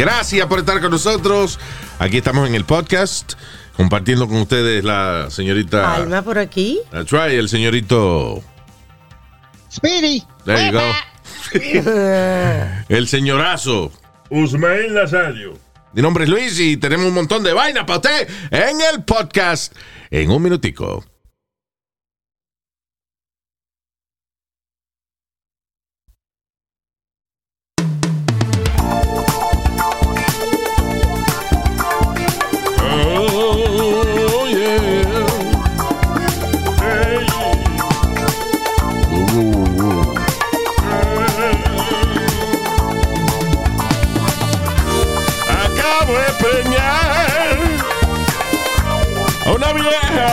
Gracias por estar con nosotros. Aquí estamos en el podcast compartiendo con ustedes la señorita. Alma por aquí. That's right, el señorito. Speedy. There you go. el señorazo. Usmail Nazario. Mi nombre es Luis y tenemos un montón de vaina para usted en el podcast en un minutico.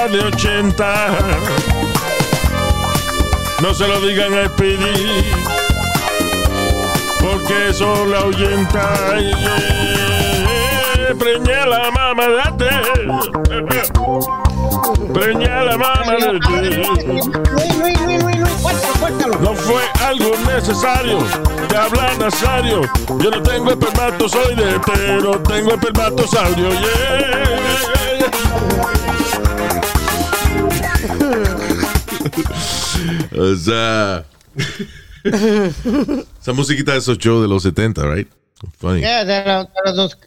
De 80. No se lo digan a Speedy, porque eso la ahuyenta. Yeah. Preñé a la mamá de Preñé a la suéltalo, suéltalo. no fue algo necesario de hablar Nazario. Yo no tengo espermatozoide, pero tengo espermatosaurio. Yeah. o sea, esa musiquita de esos shows de los 70, right? Funny. Yeah, de los,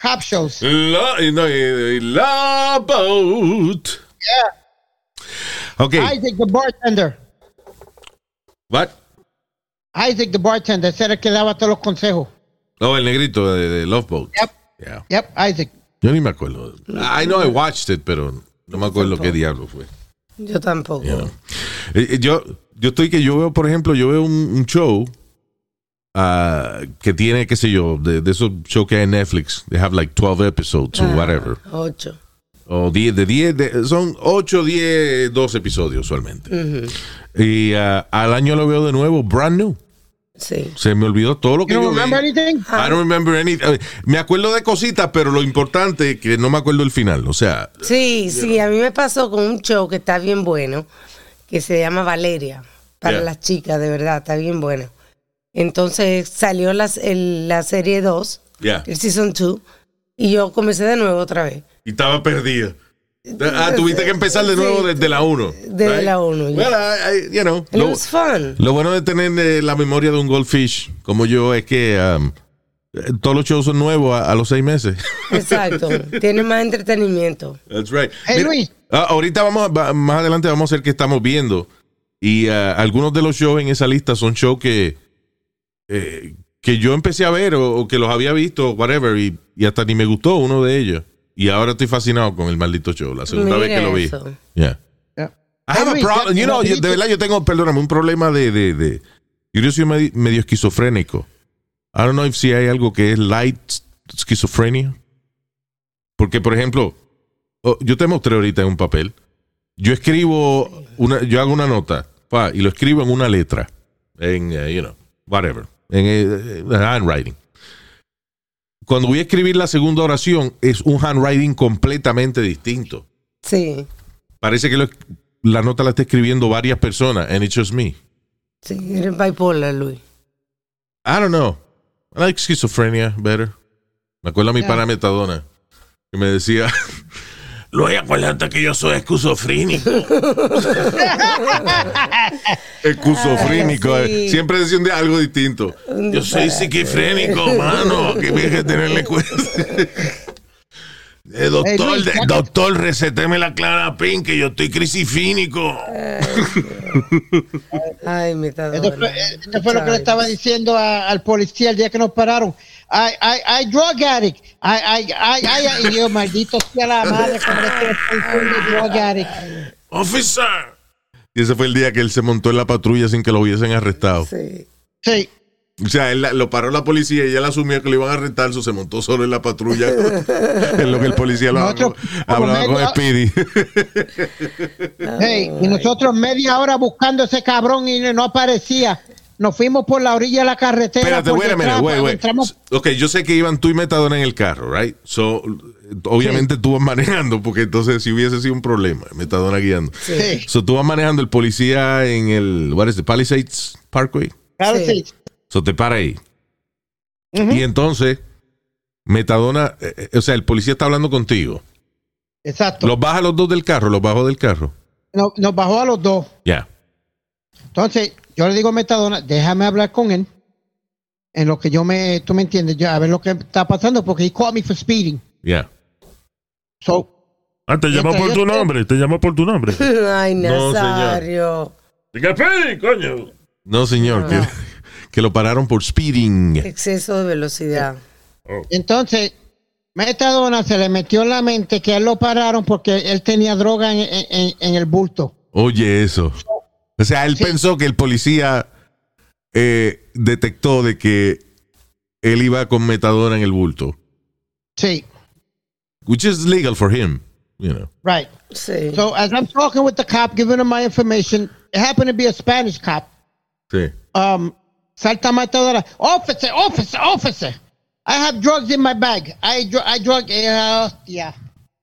cop shows. La, no, la boat. Yeah. Ok, Isaac the bartender. what? Isaac the bartender. Ese era el que daba todos los consejos. Oh, el negrito de, de Love Boat. Yep. Yeah. Yep, Isaac. Yo ni me acuerdo. I know I watched it, pero no me acuerdo qué diablo fue. Yo tampoco. you know. Eh, eh, Yo, yo estoy que yo veo, por ejemplo, yo veo un, un show ah, que tiene, qué sé yo, de, de esos shows que hay en Netflix. They have like 12 episodes or Ah, whatever. Ocho. O 10, de 10, de- son 8, 10, 12 episodios usualmente. Y ah, al año lo veo de nuevo, brand new. Sí. Se me olvidó todo lo que You don't yo vi. anything? I don't remember any. eh, Me acuerdo de cositas, pero lo importante es que no me acuerdo el final. O sea, Sí, sí, a mí me pasó con un show que está bien bueno, que se llama Valeria, para Yeah. las chicas, de verdad, está bien bueno. Entonces salió las- el- la serie 2, ya. el season 2, y yo comencé de nuevo otra vez. Y estaba perdida. Ah, tuviste que empezar de nuevo Sí. desde la 1. Desde la uno, ya. Well, I- I- you know, lo, was fun. lo bueno de tener eh, la memoria de un goldfish como yo es que um, eh, todos los shows son nuevos a, a los seis meses. Exacto. Tiene más entretenimiento. That's right. Hey, Luis. ah, ahorita vamos, a- más adelante vamos a ver qué estamos viendo. Y ah, algunos de los shows en esa lista son shows que, eh, que yo empecé a ver o, o que los había visto, whatever, y, y hasta ni me gustó uno de ellos. Y ahora estoy fascinado con el maldito show, la segunda vez que lo vi. eso. Yeah. Yeah. I have a problem. You know, yo- de verdad yo tengo, perdóname, un problema de, de, de yo soy medio, medio esquizofrénico. I don't know if si hay algo que es light schizophrenia. Porque, por ejemplo, oh, yo te mostré ahorita en un papel. Yo escribo, una, yo hago una nota pa, y lo escribo en una letra. En, eh, you know, whatever. En eh, eh, handwriting. Cuando voy a escribir la segunda oración, es un handwriting completamente distinto. Sí, Parece que lo- la nota la está escribiendo varias personas, and it's just me. sí, eres bipolar, Luis. I don't know. I like schizophrenia better. Me acuerdo a mi Yeah. pana Metadona, que me decía, Luis, acuérdate que yo soy esquizofrénico. esquizofrénico. Ah, eh. sí. Siempre decía un día algo distinto. Yo soy psiquifrénico, mano. Que me hay que tenerle cuenta. Eh, doctor, Hey, Luis, de- ya- doctor, receteme la clara pin, que yo estoy crisifínico. Ay, mi Esto fue, esto fue lo que le estaba diciendo a- al policía el día que nos pararon. I, I, I drug addict. I, I, I, I, y yo, maldito sea la madre con este drug addict. Officer, Y ese fue el día que él se montó en la patrulla sin que lo hubiesen arrestado. Sí. Sí. O sea, él lo paró la policía y él asumía que lo iban a arrestar, eso se montó solo en la patrulla. en lo que el policía lo Nosotros, hablaba con media- Speedy. Hey, y nosotros media hora buscando ese cabrón y no aparecía. Nos fuimos por la orilla de la carretera. Espérate, por wait a minute, detrás, wait, wait. entramos- Ok, yo sé que iban tú y Metadona en el carro, right? So, obviamente tú vas manejando, porque entonces si hubiese sido un problema, Metadona guiando. Sí. So, tú vas manejando el policía en el, what is it, Palisades Parkway. Sí. sí. So, te para ahí. Y entonces, Metadona, eh, eh, o sea, el policía está hablando contigo. Exacto. Los baja los dos del carro, los bajo del carro. Nos, nos bajó a los dos. Ya. Entonces, yo le digo a Metadona, déjame hablar con él. En lo que yo me, tú me entiendes, yo, a ver lo que está pasando, porque he caught me for speeding. Ya. So, Ah, te llamó por tu nombre, te llamó por tu nombre. Ay, No, señor. Nazario. Diga, Speedy, coño. No, señor, que, que lo pararon por speeding. Exceso de velocidad. entonces, Metadona se le metió en la mente que él lo pararon porque él tenía droga en, en- en- en el bulto. Oye, eso. O sea, él Sí. pensó que el policía eh, detectó de que él iba con metadona en el bulto. Sí, Which is legal for him, you know. right. Sí. So, as I'm talking with the cop, giving him my information, it happened to be a Spanish cop. Sí. um, salta Metadona. Officer, officer, officer. I have drugs in my bag. I, dr- I drug. Eh, hostia.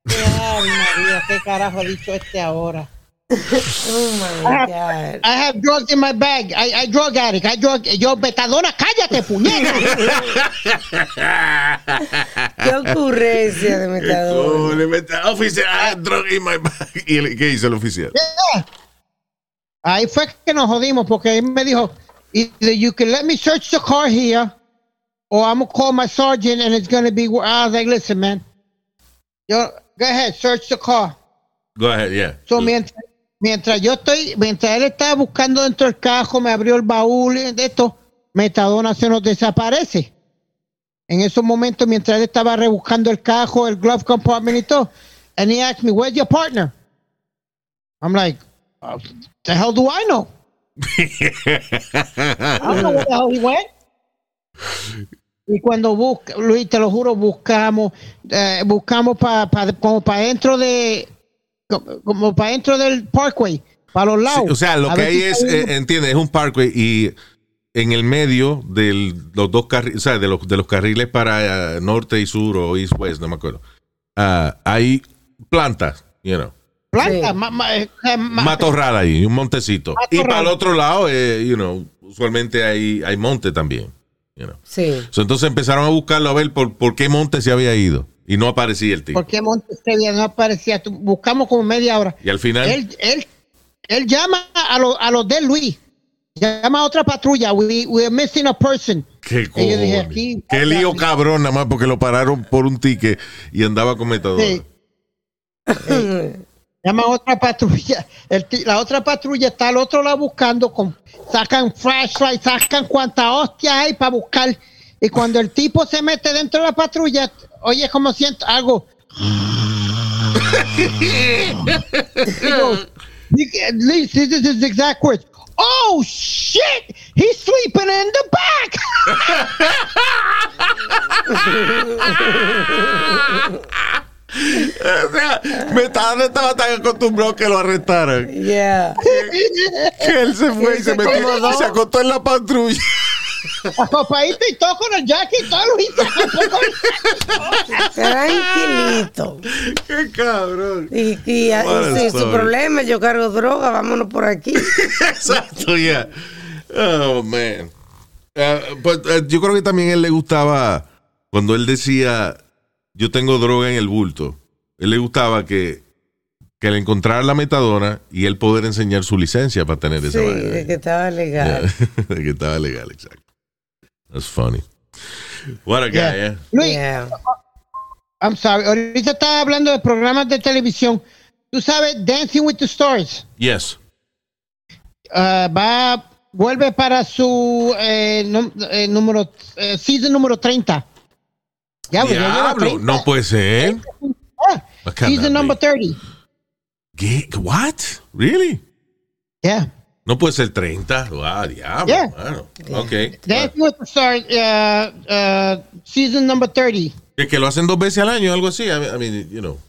Ay, María, ¿qué carajo ha dicho este ahora? Oh my God. I have drugs in my bag. I, I drug addict. I drug. Yo, Betadona, cállate, puñeta. Qué ocurrencia de metadona. le mete, ah, officer, I had ah, drug in my bag. ¿Y el- qué hizo el oficial? Yeah. Ahí fue que nos jodimos porque él me dijo, either you can let me search the car here, or I'm gonna call my sergeant and it's gonna be. I was like, listen, man. Yo, go ahead, search the car. Go ahead, yeah. So, mientras, mientras yo estoy, mientras él estaba buscando dentro del cajo, me abrió el baúl y de esto, Metadona se nos desaparece. En esos momentos, mientras él estaba rebuscando el cajo, el glove compartment y todo, and he asked me, where's your partner? I'm like, "Uh, the hell do I know? I don't know where the hell he went. Y cuando busca, Luis, te lo juro, buscamos, eh, buscamos pa, pa- como para dentro de, como, como para dentro del parkway, para los lados. Sí, o sea, lo A que hay si es, hay eh, entiende, es un parkway y en el medio de los dos carriles, o sea, de los, de los carriles para eh, norte y sur o east west, no me acuerdo. ah, hay plantas, you know. planta, Sí. ma- ma- eh, ma- matorral ahí, un montecito. Y para el otro lado, eh, you know, usualmente hay, hay monte también. You know. Sí. So, entonces empezaron a buscarlo a ver por, por qué monte se había ido. Y no aparecía el tipo. ¿Por qué Montes Sevilla no aparecía? Buscamos como media hora. Y al final, Él, él, él llama a, lo- a los de Luis. Llama a otra patrulla. We, we're missing a person. qué dije, aquí- Qué lío cabrón, nada más porque lo pararon por un ticket y andaba con metadona. Sí. Llama a otra patrulla. El la otra patrulla está al otro lado buscando. Con, sacan flashlight, sacan cuanta hostia hay para buscar. Y cuando el tipo se mete dentro de la patrulla, oye, como siento algo. Digo, "At least this is his exact words. Oh shit! He's sleeping in the back. O sea, Metadona estaba tan acostumbrado que lo arrestaran. Yeah. Que él se fue y se metió y se acostó en la patrulla. Acopadito y todo con el jacket y todo Luis Tranquilito. Qué cabrón. Y, y, y si su problema, yo cargo droga, vámonos por aquí. Exacto, ya. Oh, man. Eh, yo creo que también a él le gustaba cuando él decía, yo tengo droga en el bulto. Él le gustaba que, que le encontrara la metadona y él poder enseñar su licencia para tener esa Sí, vaina. de que estaba legal. Yeah. de que estaba legal, exacto. That's funny. What a guy, Yeah. eh? Luis, Yeah. I'm sorry. Ahorita estaba hablando de programas de televisión. Tú sabes, Dancing with the Stars. Yes. ah, va, vuelve para su eh, eh, número, eh, season número 30. Ya, pues, Diablo, 30. no puede ser. Ah, cannot season number be. 30. ¿Qué? What? Really? Yeah. No puede ser 30. Ah, diablo. Yeah. Bueno, ok. Dancing with the Stars, uh, uh, season number 30. Es que lo hacen dos veces al año, algo así. I mean, I mean, you know.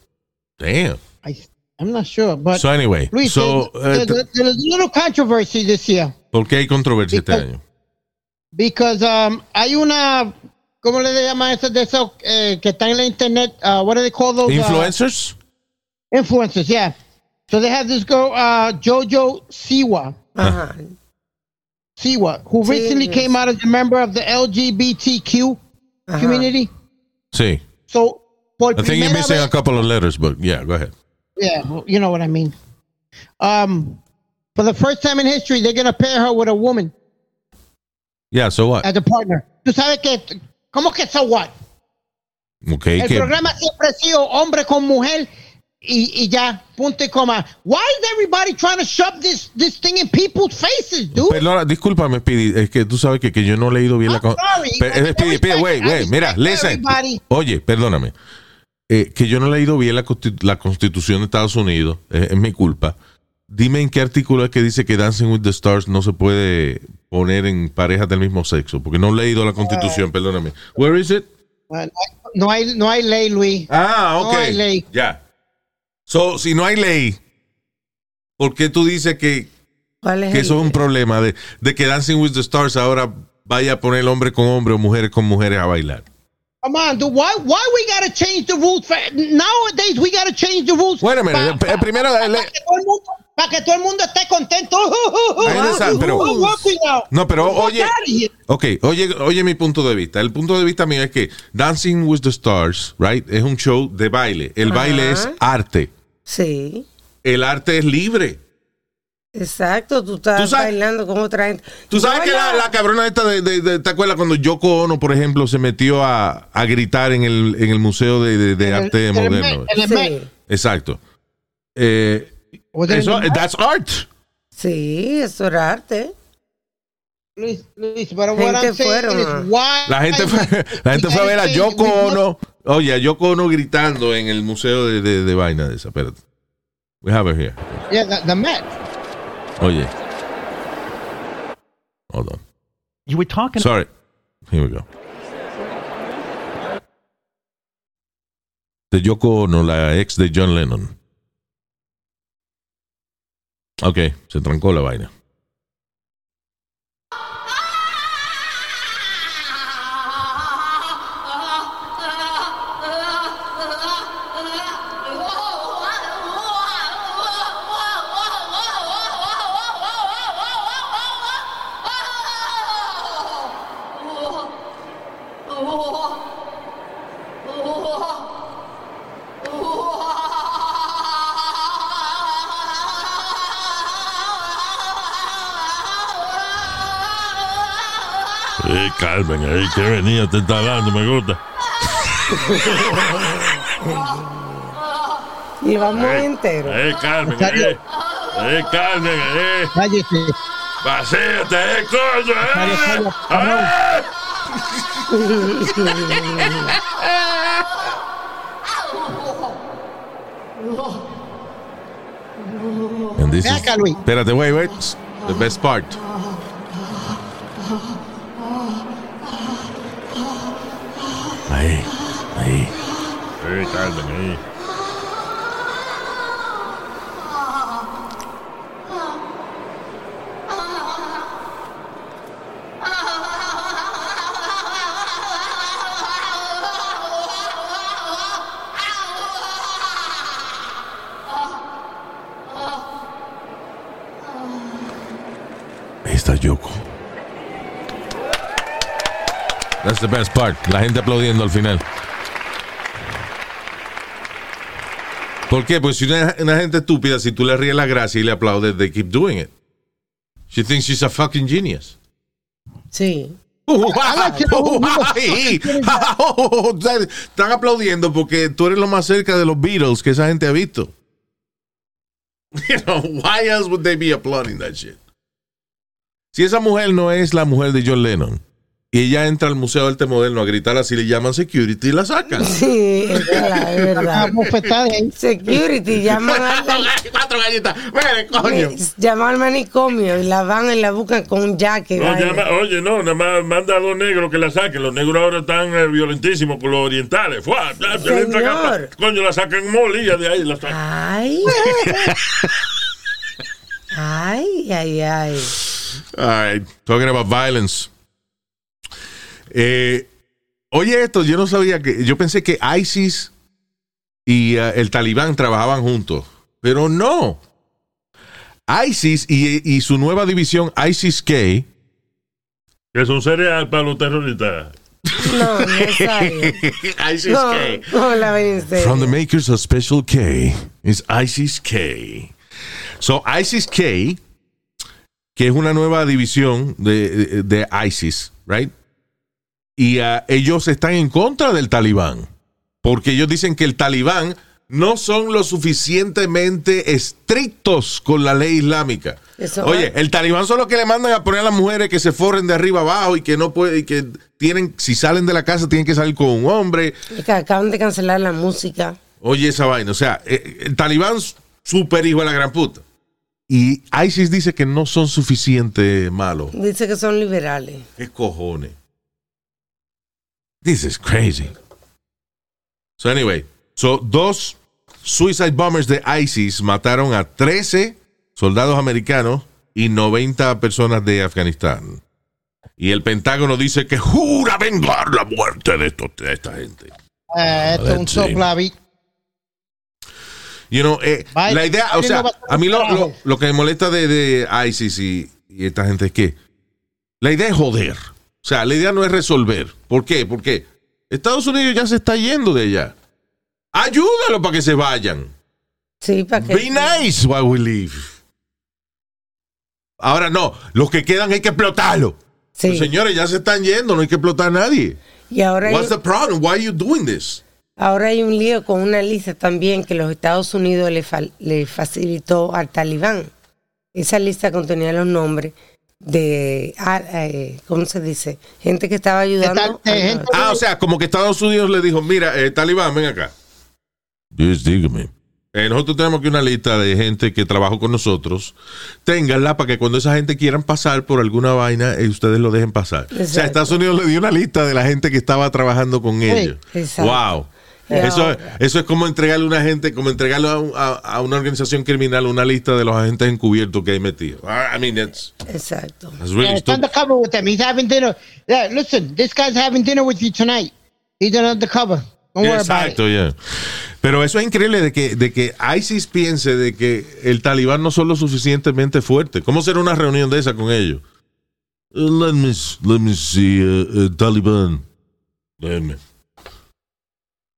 Damn. I, I'm not sure, but So anyway, Luis, so, there's, uh, there's- a little controversy this year ¿por qué hay controversia este año? because um, hay una, ¿cómo le llaman eso de esos eh, que están en la internet? Uh, what do they call those? uh, Influencers? influencers, yeah. So they have this girl, uh, Jojo Siwa, Ajá. Siwa, who Sí, recently came out as a member of the LGBTQ Ajá. community. Sí. So, por I think you're missing vez- a couple of letters, but yeah, go ahead. Yeah, well, you know what I mean. Um, for the first time in history, they're gonna pair her with a woman Yeah, so what? as a partner. Tú sabes que, ¿cómo que so what? Okay, El que- programa siempre ha sido hombre con mujer y, y ya, punto y coma. Why is everybody trying to shove this, this thing in people's faces, dude? Perdona, discúlpame, Speedy, es que tú sabes que, que yo no he leído bien la I'm eh, Speedy, Speedy, I wait, mira, listen. Oye, perdóname. Eh, que yo no he leído bien la, constitu- la constitución de Estados Unidos, eh, es mi culpa. Dime en qué artículo es que dice que Dancing with the Stars no se puede poner en parejas del mismo sexo, porque no he leído la constitución, perdóname. Where is it? Uh, No hay, no hay ley, Luis. Ah, ok. No hay ley. Ya. So, si no hay ley, ¿por qué tú dices que, ¿Cuál es que eso es un problema de, de que Dancing with the Stars ahora vaya a poner hombre con hombre o mujeres con mujeres a bailar? Come on, dude. Why, why we gotta change the rules? For, nowadays, we gotta change the rules. Wait a minute, pa- eh, primero, pa- le- pa que todo el mundo- Para que todo el mundo esté contento. Pero-. No, pero oye, ok, oye, oye mi punto de vista. El punto de vista mío es que Dancing with the Stars, right, es un show de baile. El Ajá. baile es arte. Sí, El arte es libre. exacto. Tú estás Tú sabes- bailando con otra gente. Tú sabes Yo que la, la cabrona esta de, de- de- ¿te acuerdas cuando Yoko Ono, por ejemplo, se metió a, a gritar en el, en el Museo de, de- el- Arte el Moderno? El Sí. Exacto. Eh, it in eso, that's art. sí, eso era arte. Luis, Gente fueron, is why La gente fue, la gente fue a ver a Yoko Ono. Oye, a Yoko Ono gritando en el museo de, de, de vaina de esa. Espérate. We have it here. Yeah, the, the Met. Oye. Hold on. You were talking. Sorry. Here we go. De Yoko Ono, la ex de John Lennon. Ok, se trancó la vaina. Carmen, ahí que venía, te está dando, me gusta. Y vamos entero. Eh, Carmen, eh. Eh, Carmen, eh. Cállate. Vacíate, eh, coño, Cállate, eh. cállate. And this is- Luis. Espérate, wait, wait. The best part. Ahí, ahí. Eh, Carmen, ahí. Ahí está Yoko. That's the best part. La gente aplaudiendo al final. ¿Por qué? Pues si una, una gente estúpida, si tú le ríes la gracia y le aplaudes, they keep doing it. She thinks she's a fucking genius. Sí. Están aplaudiendo porque tú eres lo más cerca de los Beatles que esa gente ha visto. You know, why else would they be applauding that shit? Si esa mujer no es la mujer de John Lennon, Y ella entra al Museo de Arte Moderno a gritar así, le llaman security y la sacan. Sí, es verdad, es verdad. ahí. Security, llaman Cuatro galletas. Mire, coño. llaman al manicomio y la van y la buscan con un jaque. No, llama- oye, no, nada más manda a los negros que la saquen. Los negros ahora están eh, violentísimos con los orientales. Fuá, ya, ya le entran a- Señor. Coño, la sacan molilla de ahí. La sacan. Ay. ay, ay, ay. All right, talking about violence. Eh, oye, esto, yo no sabía que. Yo pensé que ISIS y eh, el Talibán trabajaban juntos, pero no. ISIS y, y su nueva división, ISIS-K, Que es un cereal para los terroristas. No, no. No, ISIS-K. no la. From the makers of Special K is ISIS-K. So, ISIS-K, que es una nueva división de, de, de ISIS, right? Y ah, ellos están en contra del Talibán. Porque ellos dicen que el Talibán no son lo suficientemente estrictos con la ley islámica. Eso Oye, es. el Talibán son los que le mandan a poner a las mujeres que se forren de arriba abajo y que no pueden, y que tienen, si salen de la casa, tienen que salir con un hombre. Es que acaban de cancelar la música. Oye, esa vaina. O sea, eh, el talibán, super hijo de la gran puta. Y ISIS dice que no son suficiente malos. Dice que son liberales. ¿Qué cojones? This is crazy. So, anyway, so, dos suicide bombers de ISIS mataron a 13 soldados americanos y 90 personas de Afganistán. Y el Pentágono dice que jura vengar la muerte de, estos- de esta gente. Eh, esto es un soplavi. You know, eh, la idea, o sea, a mí lo, lo que me molesta de, de ISIS y, y esta gente es que la idea es joder. O sea, la idea no es resolver. ¿Por qué? Porque Estados Unidos ya se está yendo de allá. Ayúdalo para que se vayan. Sí, para que. Be nice while we leave. Ahora no, los que quedan hay que explotarlo. Sí. Pues, señores, ya se están yendo, no hay que explotar a nadie. Y ahora hay, What's the problem? Why are you doing this? ahora hay un lío con una lista también que los Estados Unidos le, fa- le facilitó al talibán. Esa lista contenía los nombres de, ah, eh, ¿cómo se dice? Gente que estaba ayudando. tal- gente- Ah, o sea, como que Estados Unidos le dijo, mira, eh, Talibán, ven acá. Yes, dígame. Eh, nosotros tenemos aquí una lista de gente que trabajó con nosotros. Ténganla para que cuando esa gente quieran pasar por alguna vaina, eh, ustedes lo dejen pasar. O sea. Estados Unidos le dio una lista de la gente que estaba trabajando con ellos. exacto. Wow. Eso, eso es como entregarle a una gente, como entregarle a, un- a- a una organización criminal una lista de los agentes encubiertos que hay metidos. I mean, that's, Exacto. that's really Yeah, it's undercover with them. He's having dinner. Yeah, listen, this guy's having dinner with you tonight. He's an undercover. Don't worry about it. Exacto, ya. Pero eso es increíble de que, de que ISIS piense de que el talibán no son lo suficientemente fuerte. ¿Cómo será una reunión de esa con ellos? Uh, let me, let me see, uh, uh, Talibán. Déjeme.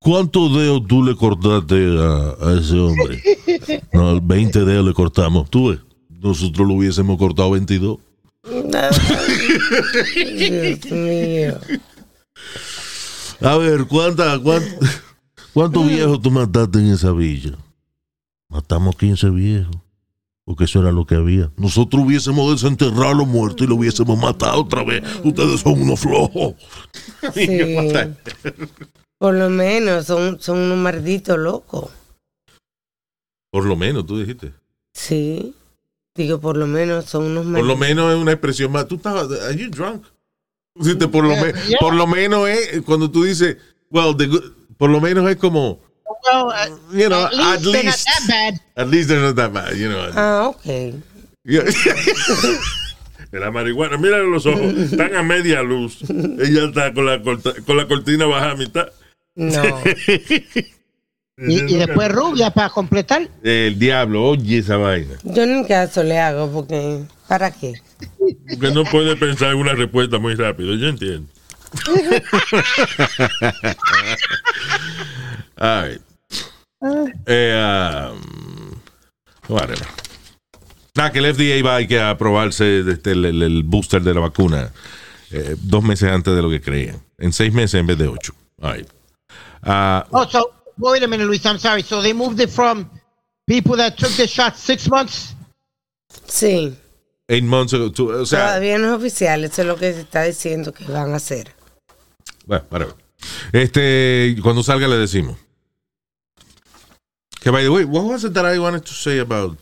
¿Cuántos dedos tú le cortaste a, a ese hombre? No, 20 dedos le cortamos. Tú ves, nosotros lo hubiésemos cortado 22. Dios mío. A ver, ¿cuánta, cuán- ¿cuántos viejos tú mataste en esa villa? Matamos 15 viejos. Porque eso era lo que había. Nosotros hubiésemos desenterrado a los muertos y lo hubiésemos matado otra vez. Ustedes son unos flojos. Sí. Por lo menos son, son unos malditos locos. Por lo menos, tú dijiste. Sí. Digo, por lo menos son unos Por lo malditos. menos es una expresión más. Tú estabas. Are you drunk? Dijiste, por, lo me- por lo menos es cuando tú dices, well, the good- por lo menos es como, Well, uh, you know, at least, at they're not least, that bad. at least they're not that bad, you know. Ah, ok. Yeah. La marihuana. Mira los ojos. Están a media luz. Ella está con la, corta- con la cortina baja a mitad. No. Y, y después rubia para completar. El diablo, oye esa vaina. Yo ni caso le hago porque. ¿Para qué? Porque no puede pensar en una respuesta muy rápido. Yo entiendo. All right. Eh, um, whatever. Nada, que el FDA va a que aprobarse este, el, el- el booster de la vacuna eh, dos meses antes de lo que creían. En seis meses en vez de ocho. All right. Ah, Oh, so wait a minute, Luis. I'm sorry. So they moved it from people that took the shot six months Sí. eight months ago. to- o sea, Todavía no es oficial, eso es lo que se está diciendo que van a hacer. bueno, whatever. Este, cuando salga le decimos. Que by the way, what was it that I wanted to say about?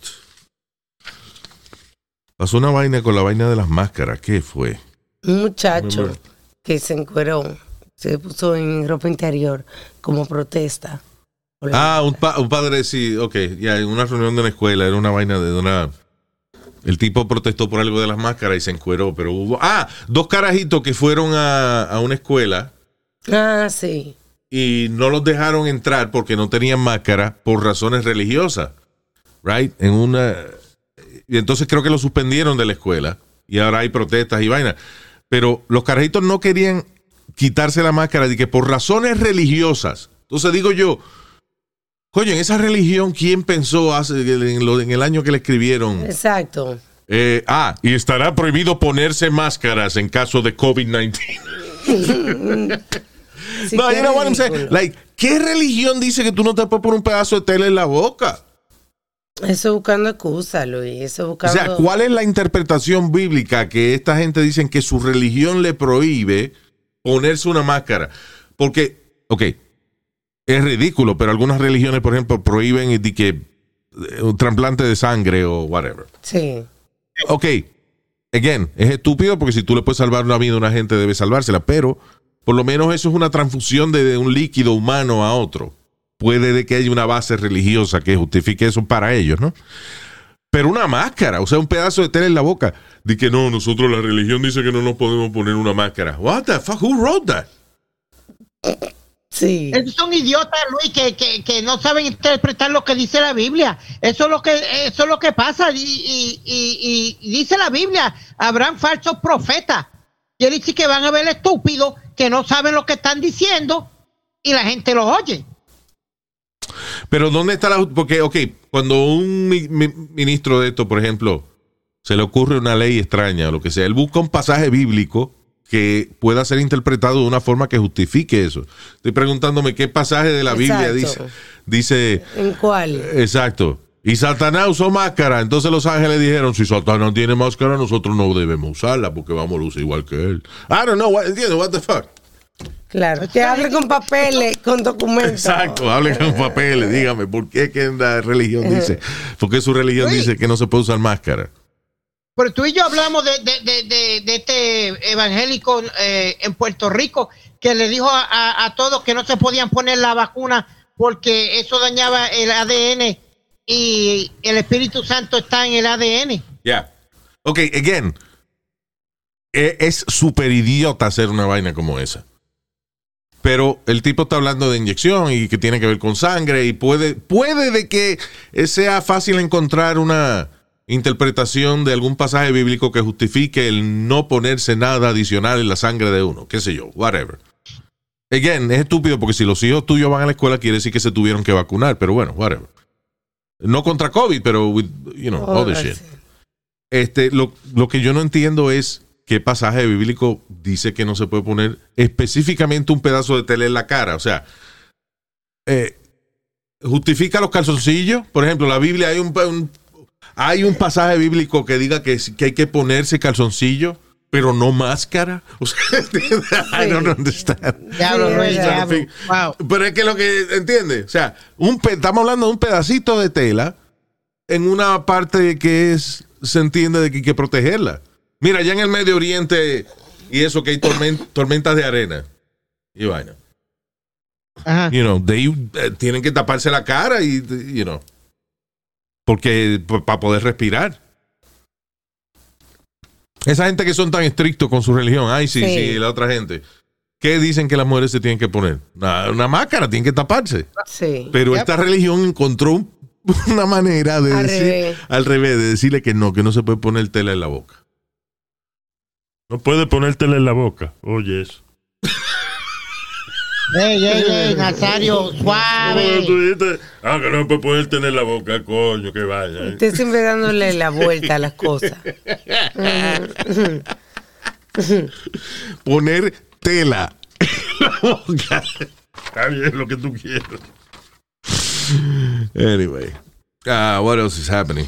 Pasó una vaina con la vaina de las máscaras. ¿Qué fue? Un muchacho Remember. que se encueró, se puso en ropa interior como protesta. Ah, un, pa- un padre, sí, ok, ya, en una reunión de una escuela, era una vaina de una... El tipo protestó por algo de las máscaras y se encueró, pero hubo... Ah, dos carajitos que fueron a, a una escuela Ah, sí. y no los dejaron entrar porque no tenían máscara por razones religiosas, right? En una... Y entonces creo que lo suspendieron de la escuela y ahora hay protestas y vainas. Pero los carajitos no querían quitarse la máscara de que por razones religiosas. Entonces digo yo, coño, en esa religión, ¿quién pensó hace, en, lo- en el año que le escribieron? Exacto. Eh, ah, y estará prohibido ponerse máscaras en caso de COVID-19. Sí, no, you know what I'm saying? Like, ¿qué religión dice que tú no te puedes poner un pedazo de tela en la boca? Eso buscando excusa, Luis. Eso O buscando. sea, ¿cuál es la interpretación bíblica que esta gente dicen que su religión le prohíbe ponerse una máscara? Porque, ok, es ridículo, pero algunas religiones, por ejemplo, prohíben de que eh, un trasplante de sangre o whatever. Sí. Ok, again, es estúpido porque si tú le puedes salvar una vida a una gente, debe salvársela, pero por lo menos eso es una transfusión de, de un líquido humano a otro. Puede de que haya una base religiosa que justifique eso para ellos, ¿no? Pero una máscara, o sea, un pedazo de tela en la boca. De que no, nosotros la religión dice que no nos podemos poner una máscara. What the fuck? Who wrote that? Sí. Esos son idiotas, Luis, que, que, que no saben interpretar lo que dice la Biblia. Eso es lo que, eso es lo que pasa. Y, y- y- y dice la Biblia, habrán falsos profetas. Y él dice que van a ver estúpidos que no saben lo que están diciendo y la gente los oye. Pero ¿dónde está la... Porque, ok, cuando un mi- mi- ministro de esto, por ejemplo, se le ocurre una ley extraña o lo que sea, él busca un pasaje bíblico que pueda ser interpretado de una forma que justifique eso. Estoy preguntándome qué pasaje de la Biblia dice, dice, ¿En cuál? exacto, y Satanás usó máscara, entonces los ángeles dijeron, si Satanás tiene máscara, nosotros no debemos usarla porque vamos a lucir igual que él. I don't know, what the fuck. Claro. Que hable con papeles, con documentos. Exacto, hable con papeles, dígame, ¿por qué que la religión dice? ¿Por qué su religión Sí. dice que no se puede usar máscara? Pero tú y yo hablamos de, de- de- de- de este evangélico eh, en Puerto Rico que le dijo a, a- a todos que no se podían poner la vacuna porque eso dañaba el ADN y el Espíritu Santo está en el ADN. Ya. Ok, again. e- Es súper idiota hacer una vaina como esa. Pero el tipo está hablando de inyección y que tiene que ver con sangre y puede, puede de que sea fácil encontrar una interpretación de algún pasaje bíblico que justifique el no ponerse nada adicional en la sangre de uno, qué sé yo, whatever. Again, es estúpido porque si los hijos tuyos van a la escuela quiere decir que se tuvieron que vacunar, pero bueno, whatever. No contra COVID, pero with, you know, Oh, other shit. Este, lo, lo que yo no entiendo es qué pasaje bíblico dice que no se puede poner específicamente un pedazo de tela en la cara. O sea, eh, justifica los calzoncillos. Por ejemplo, la Biblia hay un, un- hay un pasaje bíblico que diga que, que hay que ponerse calzoncillo, pero no máscara. O sea, I don't understand. Diablo. Wow. Pero es que lo que entiende, o sea, un estamos hablando de un pedacito de tela en una parte que es se entiende de que hay que protegerla. Mira, allá en el Medio Oriente y eso que hay tormen- tormentas de arena y vaina. Ajá. You know, they, eh, tienen que taparse la cara y you know, porque para poder respirar. Esa gente que son tan estrictos con su religión, ay sí, sí, Sí. la otra gente. ¿Qué dicen que las mujeres se tienen que poner? Una, una máscara, tienen que taparse. Sí. Pero Yep. esta religión encontró un- una manera de Al decir, revés. al revés, de decirle que no, que no se puede poner tela en la boca. No puede ponértela en la boca. Oye, eso. Ey, ey, ey, Nazario, ¿Cómo suave. tú dijiste? Ah, que no puede ponértela en la boca, coño, que vaya. ¿eh? Usted siempre dándole la vuelta a las cosas. Poner tela en la boca. Está bien lo que tú quieras. Anyway. Ah, what else is happening?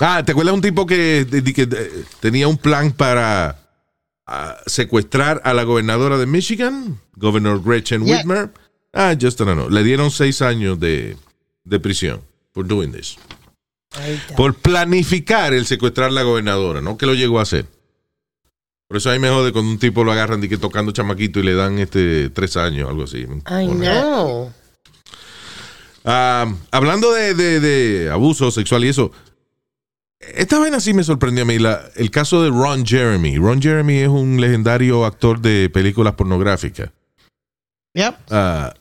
Ah, ¿te acuerdas un tipo que, de- de- que, tenía un plan para ah, secuestrar a la gobernadora de Michigan, Governor Gretchen Yeah. Whitmer? Ah, just I don't know. Le dieron seis años de, de prisión por doing this. Por planificar el secuestrar a la gobernadora, no que lo llegó a hacer. Por eso ahí me jode cuando un tipo lo agarran de que tocando chamaquito y le dan este tres años, algo así. Ay, no. Ah, hablando de, de- de abuso sexual y eso, esta vaina sí me sorprendió a mí. la- el caso de Ron Jeremy. Ron Jeremy es un legendario actor de películas pornográficas. Yep. Ah,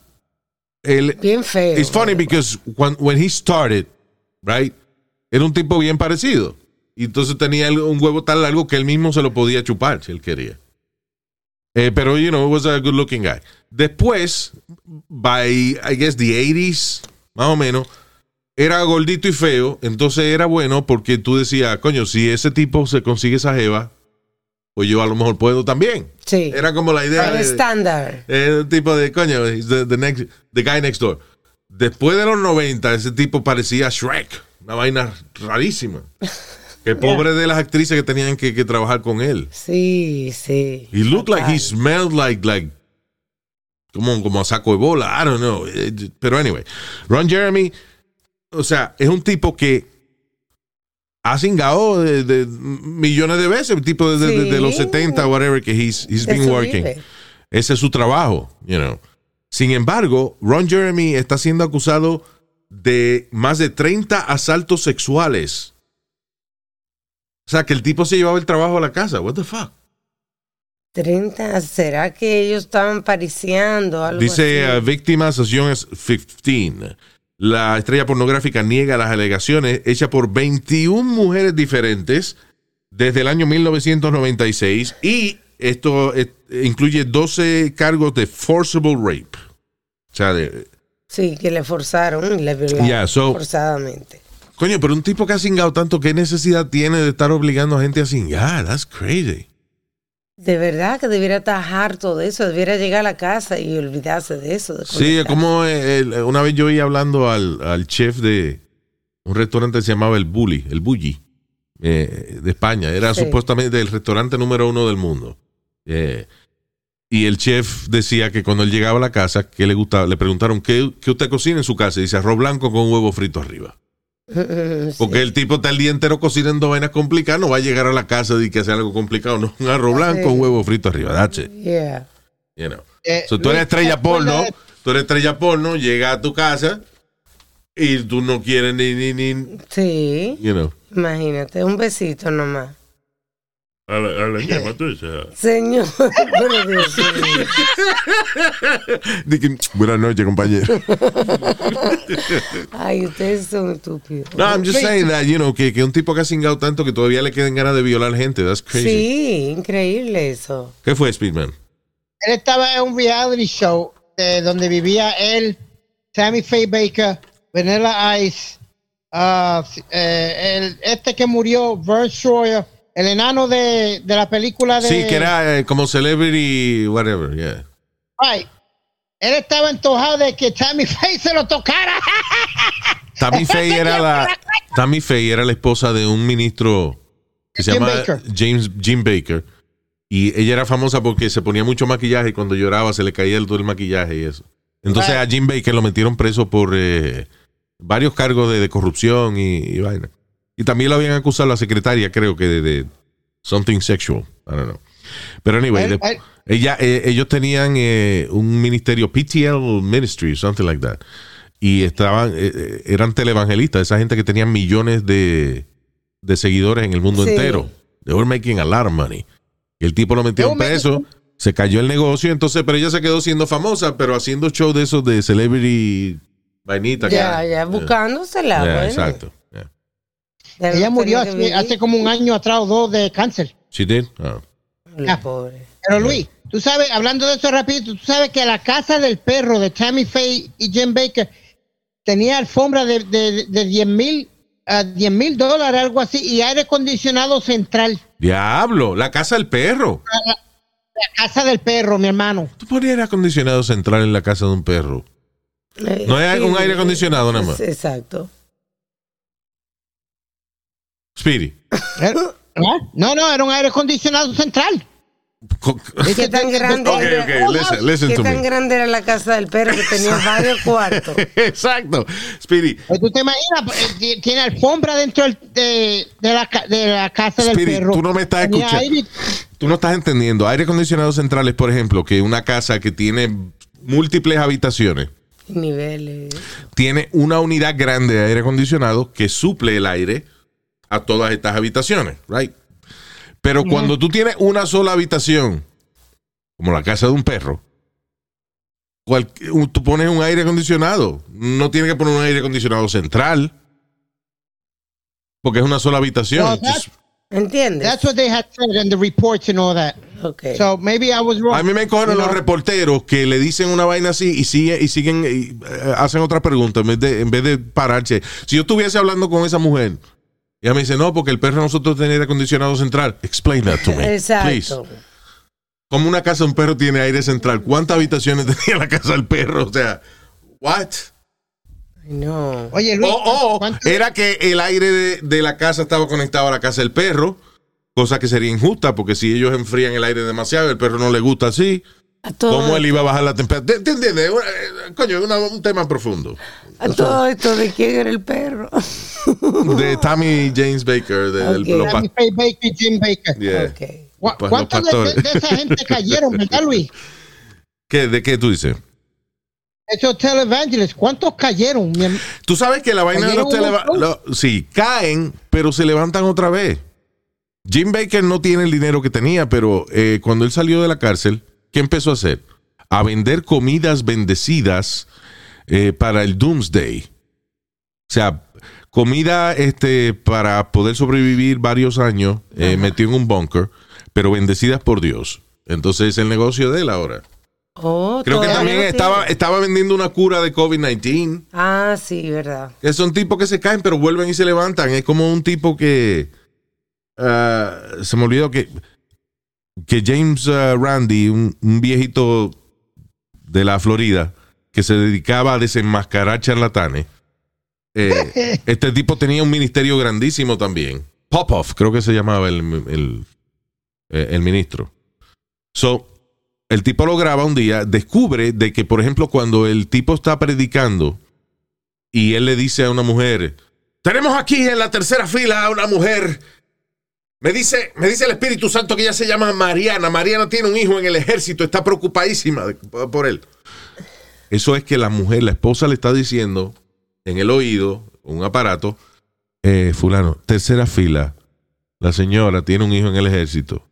él, Bien feo. it's funny because when, when he started, right, era un tipo bien parecido. Y entonces tenía el- un huevo tan largo que él mismo se lo podía chupar si él quería. Eh, pero, you know, was a good looking guy. Después, by, I guess, the 80s, más o menos, era gordito y feo. Entonces era bueno porque tú decías, coño, si ese tipo se consigue esa jeva, pues yo a lo mejor puedo también. Sí. Era como la idea El estándar. el tipo de, coño, the, the next, the guy next door. Después de los 90, ese tipo parecía Shrek. Una vaina rarísima. Que pobre de las actrices que tenían que, que trabajar con él. Sí, sí. He looked like he smelled like, like, como, como a saco de bola. I don't know. Eh, Pero anyway, Ron Jeremy, o sea, es un tipo que ha cingado de, de millones de veces, un tipo de, de- de los Sí. 70, whatever, que he's, he's been working. vive. Ese es su trabajo, you know. Sin embargo, Ron Jeremy está siendo acusado de más de 30 asaltos sexuales. O sea, que el tipo se llevaba el trabajo a la casa. What the fuck? 30, ¿será que ellos estaban pariciando? Algo Dice así? uh, víctimas as young as 15. La estrella pornográfica niega las alegaciones hechas por 21 mujeres diferentes desde el año 1996 y esto incluye 12 cargos de forcible rape. O sea, de, Sí, que le forzaron y le violaron Yeah, so- forzadamente. Coño, pero un tipo que ha cingado tanto, ¿qué necesidad tiene de estar obligando a gente a cingar? That's crazy. De verdad que debiera estar harto de eso, debiera llegar a la casa y olvidarse de eso. de Sí, es como eh, el- una vez yo iba hablando al, al chef de un restaurante que se llamaba El Bully, El Bully, eh, de España. Era Sí. supuestamente el restaurante número uno del mundo. Eh, y el chef decía que cuando él llegaba a la casa, que le gustaba, le preguntaron, ¿qué, qué usted cocina en su casa? Y dice, arroz blanco con huevo frito arriba. Sí. Porque el tipo está el día entero cocinando vainas complicadas, no va a llegar a la casa y que hace algo complicado, no, un arroz blanco, Sí. un huevo frito arriba, it, Yeah. you know. Eh, So, tú eres Luis, ¿te estrella porno, de- tú eres estrella porno, llega a tu casa y tú no quieres ni, ni, ni, Sí, you know. imagínate, un besito nomás. A la, a la ñema, tú dices. Señor, Dios mío. Dije, Buenas noches, compañero. Ay, ustedes son estúpidos. No, I'm just saying that, you know, que, que un tipo que ha cingado tanto que todavía le queden ganas de violar gente, that's crazy. Sí, increíble eso. ¿Qué fue, Speedman? Él estaba en un reality show eh, donde vivía él, Tammy Faye Baker, Vanilla Ice, eh, el, este que murió, Vern Troyer, el enano de, de la película de... Sí, que era eh, como celebrity, whatever, yeah. Ay, él estaba antojado de que Tammy Faye se lo tocara. Tammy Faye era la Tammy Faye era la esposa de un ministro que se Jim llama Baker. James Jim Baker y ella era famosa porque se ponía mucho maquillaje y cuando lloraba se le caía el- todo el maquillaje y eso. Entonces Right. a Jim Baker lo metieron preso por eh, varios cargos de, de corrupción y, y vaina. Y también lo habían acusado a la secretaria, creo que de, de something sexual. I don't know. Pero anyway, ella, eh, ellos tenían eh, un ministerio, PTL Ministry, something like that. Y estaban, eh, eh, eran televangelistas, esa gente que tenían millones de, de seguidores en el mundo Sí. entero. They were making a lot of money. Y el tipo lo They were preso, se cayó el negocio, entonces, pero ella se quedó siendo famosa, pero haciendo show de esos de celebrity vainita. Ya, ya, buscándosela. Yeah, bueno. exacto. Ella murió hace, como un año atrás o dos de cáncer. She did? Oh. La pobre. Pero Luis, tú sabes, hablando de eso rapidito, tú sabes que la casa del perro de Tammy Faye y Jim Baker tenía alfombra de, de, de 10 mil a 10 mil dólares, algo así, y aire acondicionado central. Diablo, la casa del perro. La casa del perro, mi hermano. Tú ponías aire acondicionado central en la casa de un perro. Eh, No hay un aire acondicionado nada más. Exacto. Speedy. Era- ¿Ah? No, no, era un aire acondicionado central. ¿Qué tan grande, era, ok, listen, listen ¿qué to tan me. grande era la casa del perro que tenía varios cuartos? Exacto. Speedy, Pues ¿Tú te imaginas? Eh, ti- Tiene alfombra dentro de, de la, ca- de la casa del Speedy, perro. tú no me estás Tenía escuchando. aire- Tú no estás entendiendo. Aire acondicionado central es, por ejemplo, que una casa que tiene múltiples habitaciones Niveles. tiene una unidad grande de aire acondicionado que suple el aire a todas estas habitaciones, right? Pero cuando tú tienes una sola habitación, como la casa de un perro, cual- tú pones un aire acondicionado. No tienes que poner un aire acondicionado central. Porque es una sola habitación. No, that's- ¿Entiendes? That's what they had said in the reports and all that. Ok. So maybe I was wrong. A mí me cogen You los know? reporteros que le dicen una vaina así y, sigue, y siguen y, eh, hacen otra pregunta en vez, de, en vez de pararse. Si yo estuviese hablando con esa mujer, ella me dice, no, porque el perro nosotros tiene aire acondicionado central. Explain that to me, please. Exacto. ¿Cómo una casa de un perro tiene aire central? ¿Cuántas habitaciones tenía la casa del perro? O sea, what? Ay, No. Oye, Luis, O, o ¿cuánto- era que el aire de, de la casa estaba conectado a la casa del perro, cosa que sería injusta, porque si ellos enfrían el aire demasiado, el perro no le gusta así. A todo, ¿Cómo él iba a bajar la temperatura? ¿Te, entiendes? Eh, Coño, es una- un tema profundo. a todo esto de quién era el perro. De Tammy James Baker, de, del- los Faye Baker, Jim Baker. yeah. Ok. ¿Cu- Pues ¿Cuántos de, esa gente cayeron, verdad, Luis? ¿Qué, ¿De qué tú dices? Esos televangelists, ¿cuántos cayeron? Tú sabes que la vaina de los Cayeron un televa- montón. lo- Sí, caen, pero se levantan otra vez. Jim Baker no tiene el dinero que tenía, pero eh, cuando él salió de la cárcel, ¿qué empezó a hacer? A vender comidas bendecidas eh, para el Doomsday. O sea, comida este, para poder sobrevivir varios años, eh, metido en un bunker, pero bendecidas por Dios. Entonces es el negocio de él ahora. Oh, Creo que también estaba, estaba vendiendo una cura de COVID-19. Ah, sí, verdad. Que son tipos que se caen, pero vuelven y se levantan. Es como un tipo que. ah, se me olvidó que. Que James ah, Randy, un, un viejito de la Florida, que se dedicaba a desenmascarar charlatanes. eh, este tipo tenía un ministerio grandísimo también. Popoff, creo que se llamaba el, el, eh, el ministro. So, el tipo lo graba un día, descubre de que, por ejemplo, cuando el tipo está predicando y él le dice a una mujer, tenemos aquí en la tercera fila a una mujer. Me dice, me dice el Espíritu Santo que ella se llama Mariana. Mariana tiene un hijo en el ejército, está preocupadísima por él. Eso es que la mujer, la esposa le está diciendo en el oído, un aparato, eh, fulano, tercera fila, la señora tiene un hijo en el ejército.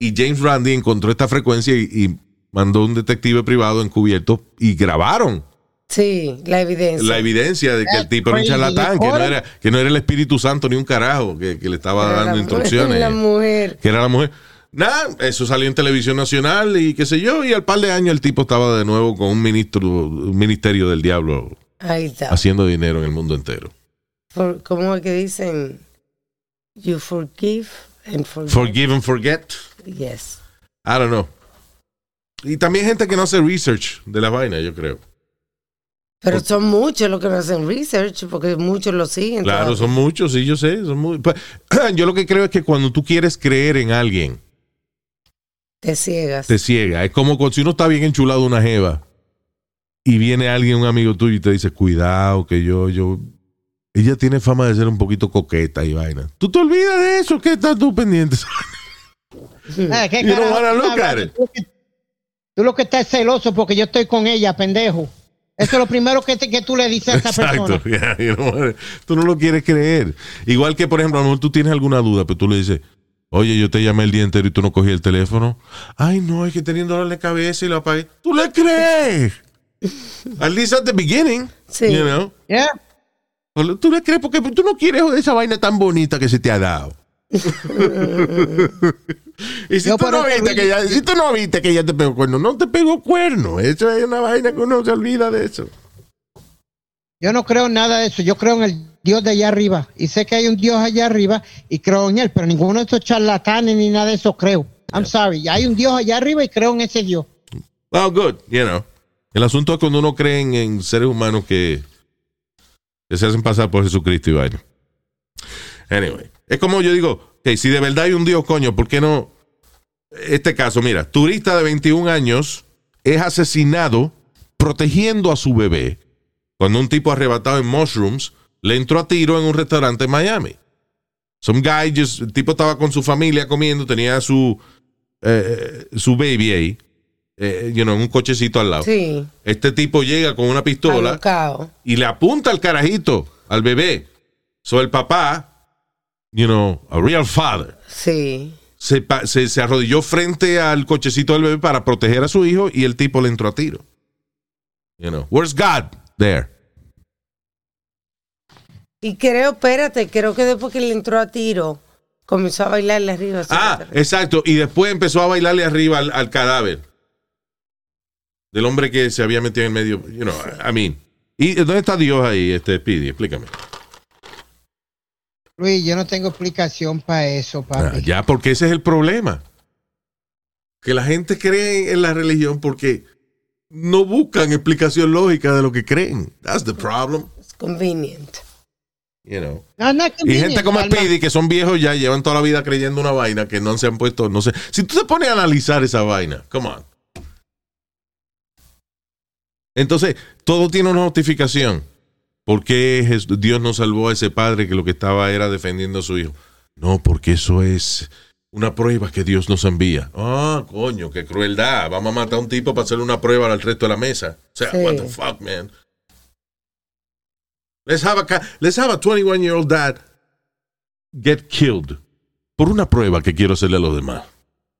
Y James Randy encontró esta frecuencia y, y mandó un detective privado encubierto y grabaron Sí, la evidencia. la evidencia de que el tipo era un charlatán, que no era, que no era el Espíritu Santo ni un carajo, que, que le estaba Era dando instrucciones. La mujer. Que era la mujer. Nada, eso salió en televisión nacional y qué sé yo, y al par de años el tipo estaba de nuevo con un ministro, un ministerio del diablo Ahí está. haciendo dinero en el mundo entero. ¿Cómo es que dicen? You forgive and forget. Forgive and forget. yes. I don't know. Y también gente que no hace research de la vaina, yo creo. Pero son muchos los que no hacen research porque muchos lo siguen. Claro, todavía. son muchos, sí, yo sé. Son muy, pues, yo lo que creo es que cuando tú quieres creer en alguien, Te ciegas. te ciega. Es como cuando si uno está bien enchulado una jeva y viene alguien, un amigo tuyo, y te dice, cuidado, que yo, yo. Ella tiene fama de ser un poquito coqueta y vaina. Tú te olvidas de eso, ¿qué estás tú pendiente? Ah, ¿qué You don't carajo wanna tú look estás at hablando? it. Tú lo que- Tú lo que estás es celoso porque yo estoy con ella, pendejo. Eso es lo primero que, te- que tú le dices a esa Exacto. persona. Yeah, you know, tú no lo quieres creer. Igual que, por ejemplo, a lo mejor tú tienes alguna duda, pero tú le dices, oye, yo te llamé el día entero y tú no cogí el teléfono. Ay, no, es que teniendo dolor de cabeza y lo apagué. ¿Tú le crees? At least at the beginning. Sí. You know? Yeah. ¿Tú le crees? Porque tú no quieres esa vaina tan bonita que se te ha dado. Y si tú, no viste vi- que ella, si tú no viste que ella te pegó cuerno, no te pegó cuerno. Eso es una vaina que uno se olvida de eso. Yo no creo en nada de eso. Yo creo en el Dios de allá arriba. Y sé que hay un Dios allá arriba y creo en él, pero ninguno de esos charlatanes ni nada de eso creo. I'm sorry. Hay un Dios allá arriba y creo en ese Dios. Oh, good, you know. El asunto es cuando uno cree en, en seres humanos que, que se hacen pasar por Jesucristo y vaina. Anyway, es como yo digo, que si de verdad hay un Dios, coño, ¿por qué no? Este caso, mira, turista de 21 años es asesinado protegiendo a su bebé cuando un tipo arrebatado en mushrooms le entró a tiro en un restaurante en Miami. Some guy, just- el tipo estaba con su familia comiendo, tenía su, eh, su baby ahí, eh, you know, en un cochecito al lado. Sí. Este tipo llega con una pistola Alocao. y le apunta al carajito, al bebé. So el papá, you know, a real father, Sí. se, se, se arrodilló frente al cochecito del bebé para proteger a su hijo y el tipo le entró a tiro. You know, where's God? There. Y creo, espérate, creo que después que le entró a tiro, comenzó a bailarle arriba. Ah, exacto. Y después empezó a bailarle arriba al, al cadáver del hombre que se había metido en medio. You know, I mean. ¿Y dónde está Dios ahí, este Speedy? Explícame. Luis, yo no tengo explicación para eso, Ah, papi. ya, porque ese es el problema. Que la gente cree en la religión porque no buscan explicación lógica de lo que creen. That's the problem. Es convenient. You know. No, no es Y gente como. Speedy, que son viejos ya, llevan toda la vida creyendo una vaina que no se han puesto, no sé. Si tú te pones a analizar esa vaina, come on. Entonces, todo tiene una justificación. ¿Por qué Dios no salvó a ese padre que lo que estaba era defendiendo a su hijo? No, porque eso es una prueba que Dios nos envía. Ah, coño, qué crueldad. Vamos a matar a un tipo para hacerle una prueba al resto de la mesa. O sea, Sí. what the fuck, man. Let's have a, let's have a 21 year old dad get killed por una prueba que quiero hacerle a los demás.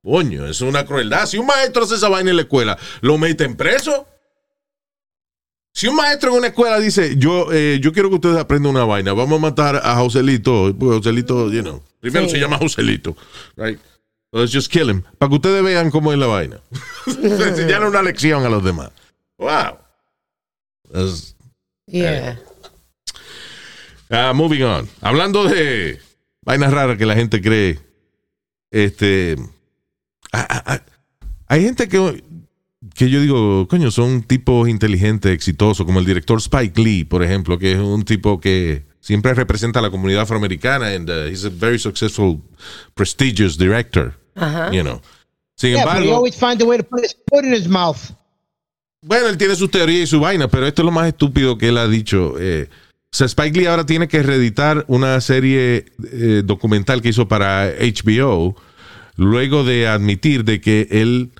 Coño, es una crueldad. Si un maestro hace esa vaina en la escuela, ¿lo meten preso? Si un maestro en una escuela dice, yo, eh, yo quiero que ustedes aprendan una vaina, vamos a matar a Joselito, porque Joselito, you know, primero Sí. se llama Joselito, right? Let's just kill him, para que ustedes vean cómo es la vaina. Enseñar una lección a los demás. Wow. That's- Yeah. Ah, moving on. Hablando de vainas raras que la gente cree. Este. ah, ah, hay gente que, que yo digo, coño, son tipos inteligentes, exitosos, como el director Spike Lee, por ejemplo, que es un tipo que siempre representa a la comunidad afroamericana and uh, he's a very successful, prestigious director. Ajá. You know. Sin Yeah, but he embargo, always find a way to put his foot in his mouth. Bueno, él tiene sus teorías y su vaina, pero esto es lo más estúpido que él ha dicho. Eh, o sea, Spike Lee ahora tiene que reeditar una serie eh, documental que hizo para HBO, luego de admitir de que él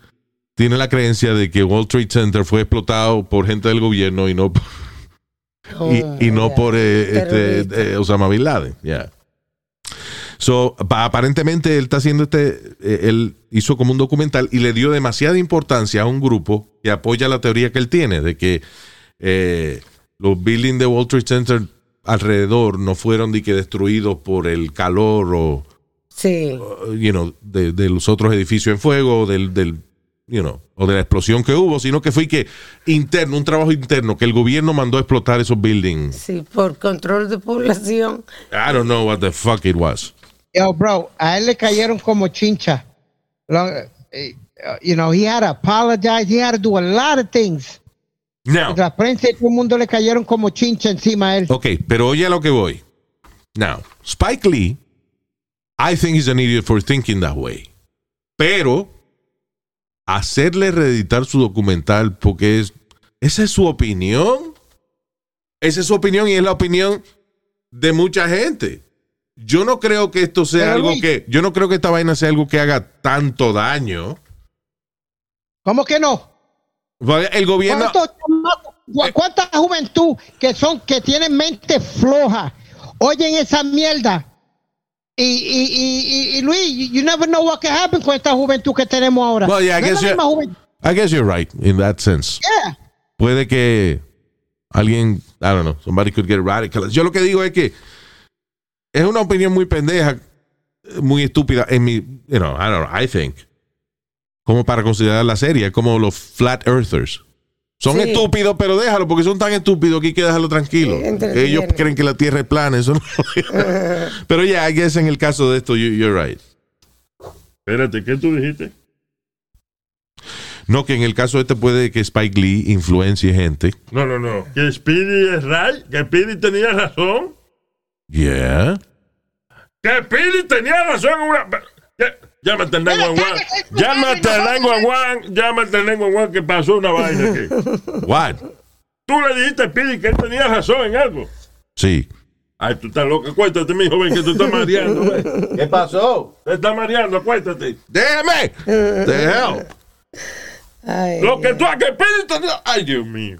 tiene la creencia de que Wall Trade Center fue explotado por gente del gobierno y no por, y, Oh, y no yeah. por eh, este, eh, Osama Bin Laden. Yeah. So, pa- aparentemente él está haciendo este, eh, él hizo como un documental y le dio demasiada importancia a un grupo que apoya la teoría que él tiene de que eh, los buildings de Wall Trade Center alrededor no fueron de que destruidos por el calor o, Sí. you know, de, de los otros edificios en fuego, del, del, you know, o de la explosión que hubo, sino que fue que interno, un trabajo interno, que el gobierno mandó a explotar esos buildings. Sí, por control de población. I don't know what the fuck it was. Yo, bro, a él le cayeron como chincha. Eh, you know, he had to apologize. He had to do a lot of things. Now, La prensa y todo el mundo le cayeron como chincha encima a él. ok, pero oye a lo que voy. Now, Spike Lee, I think he's an idiot for thinking that way. Pero hacerle reeditar su documental porque es esa es su opinión. Esa es su opinión y es la opinión de mucha gente. Yo no creo que esto sea Pero, algo Luis. que yo no creo que esta vaina sea algo que haga tanto daño. ¿Cómo que no? El gobierno ¿Cuántos chamacos- cu- ¿Cuánta juventud que son, que tienen mente floja, oyen esa mierda? Y, y, y, y, Luis, you never know what can happen con esta juventud que tenemos ahora. Well, yeah, I No guess la you- misma juventud. I guess you're right in that sense. Yeah. puede que alguien, I don't know, somebody could get radical. Yo lo que digo es que es una opinión muy pendeja, muy estúpida en mi, you know, I don't know, I think. Como para considerar la serie, como los flat earthers. Son Sí. estúpidos, pero déjalo, porque son tan estúpidos que hay que dejarlo tranquilo. Sí. Ellos creen que la Tierra es plana, eso no. pero ya, yeah, I guess en el caso de esto, you- you're right. Espérate, ¿qué tú dijiste? No, que en el caso de este puede que Spike Lee influencie gente. No, no, no. Que Speedy es right, que Speedy tenía razón. Yeah. Que Pili tenía razón en una. Llámate al 911. Llámate al 911. Llámate al 911 que pasó una vaina aquí. What? Tú le dijiste a Pili que él tenía razón en algo. Sí. Ay, tú estás loco. Cuéntate, mi joven, que tú estás mareando. ¿Qué pasó? Te estás mareando, cuéntate. Déjame. Hell. Ay, Lo que tú has que tenía. Ay, Dios mío.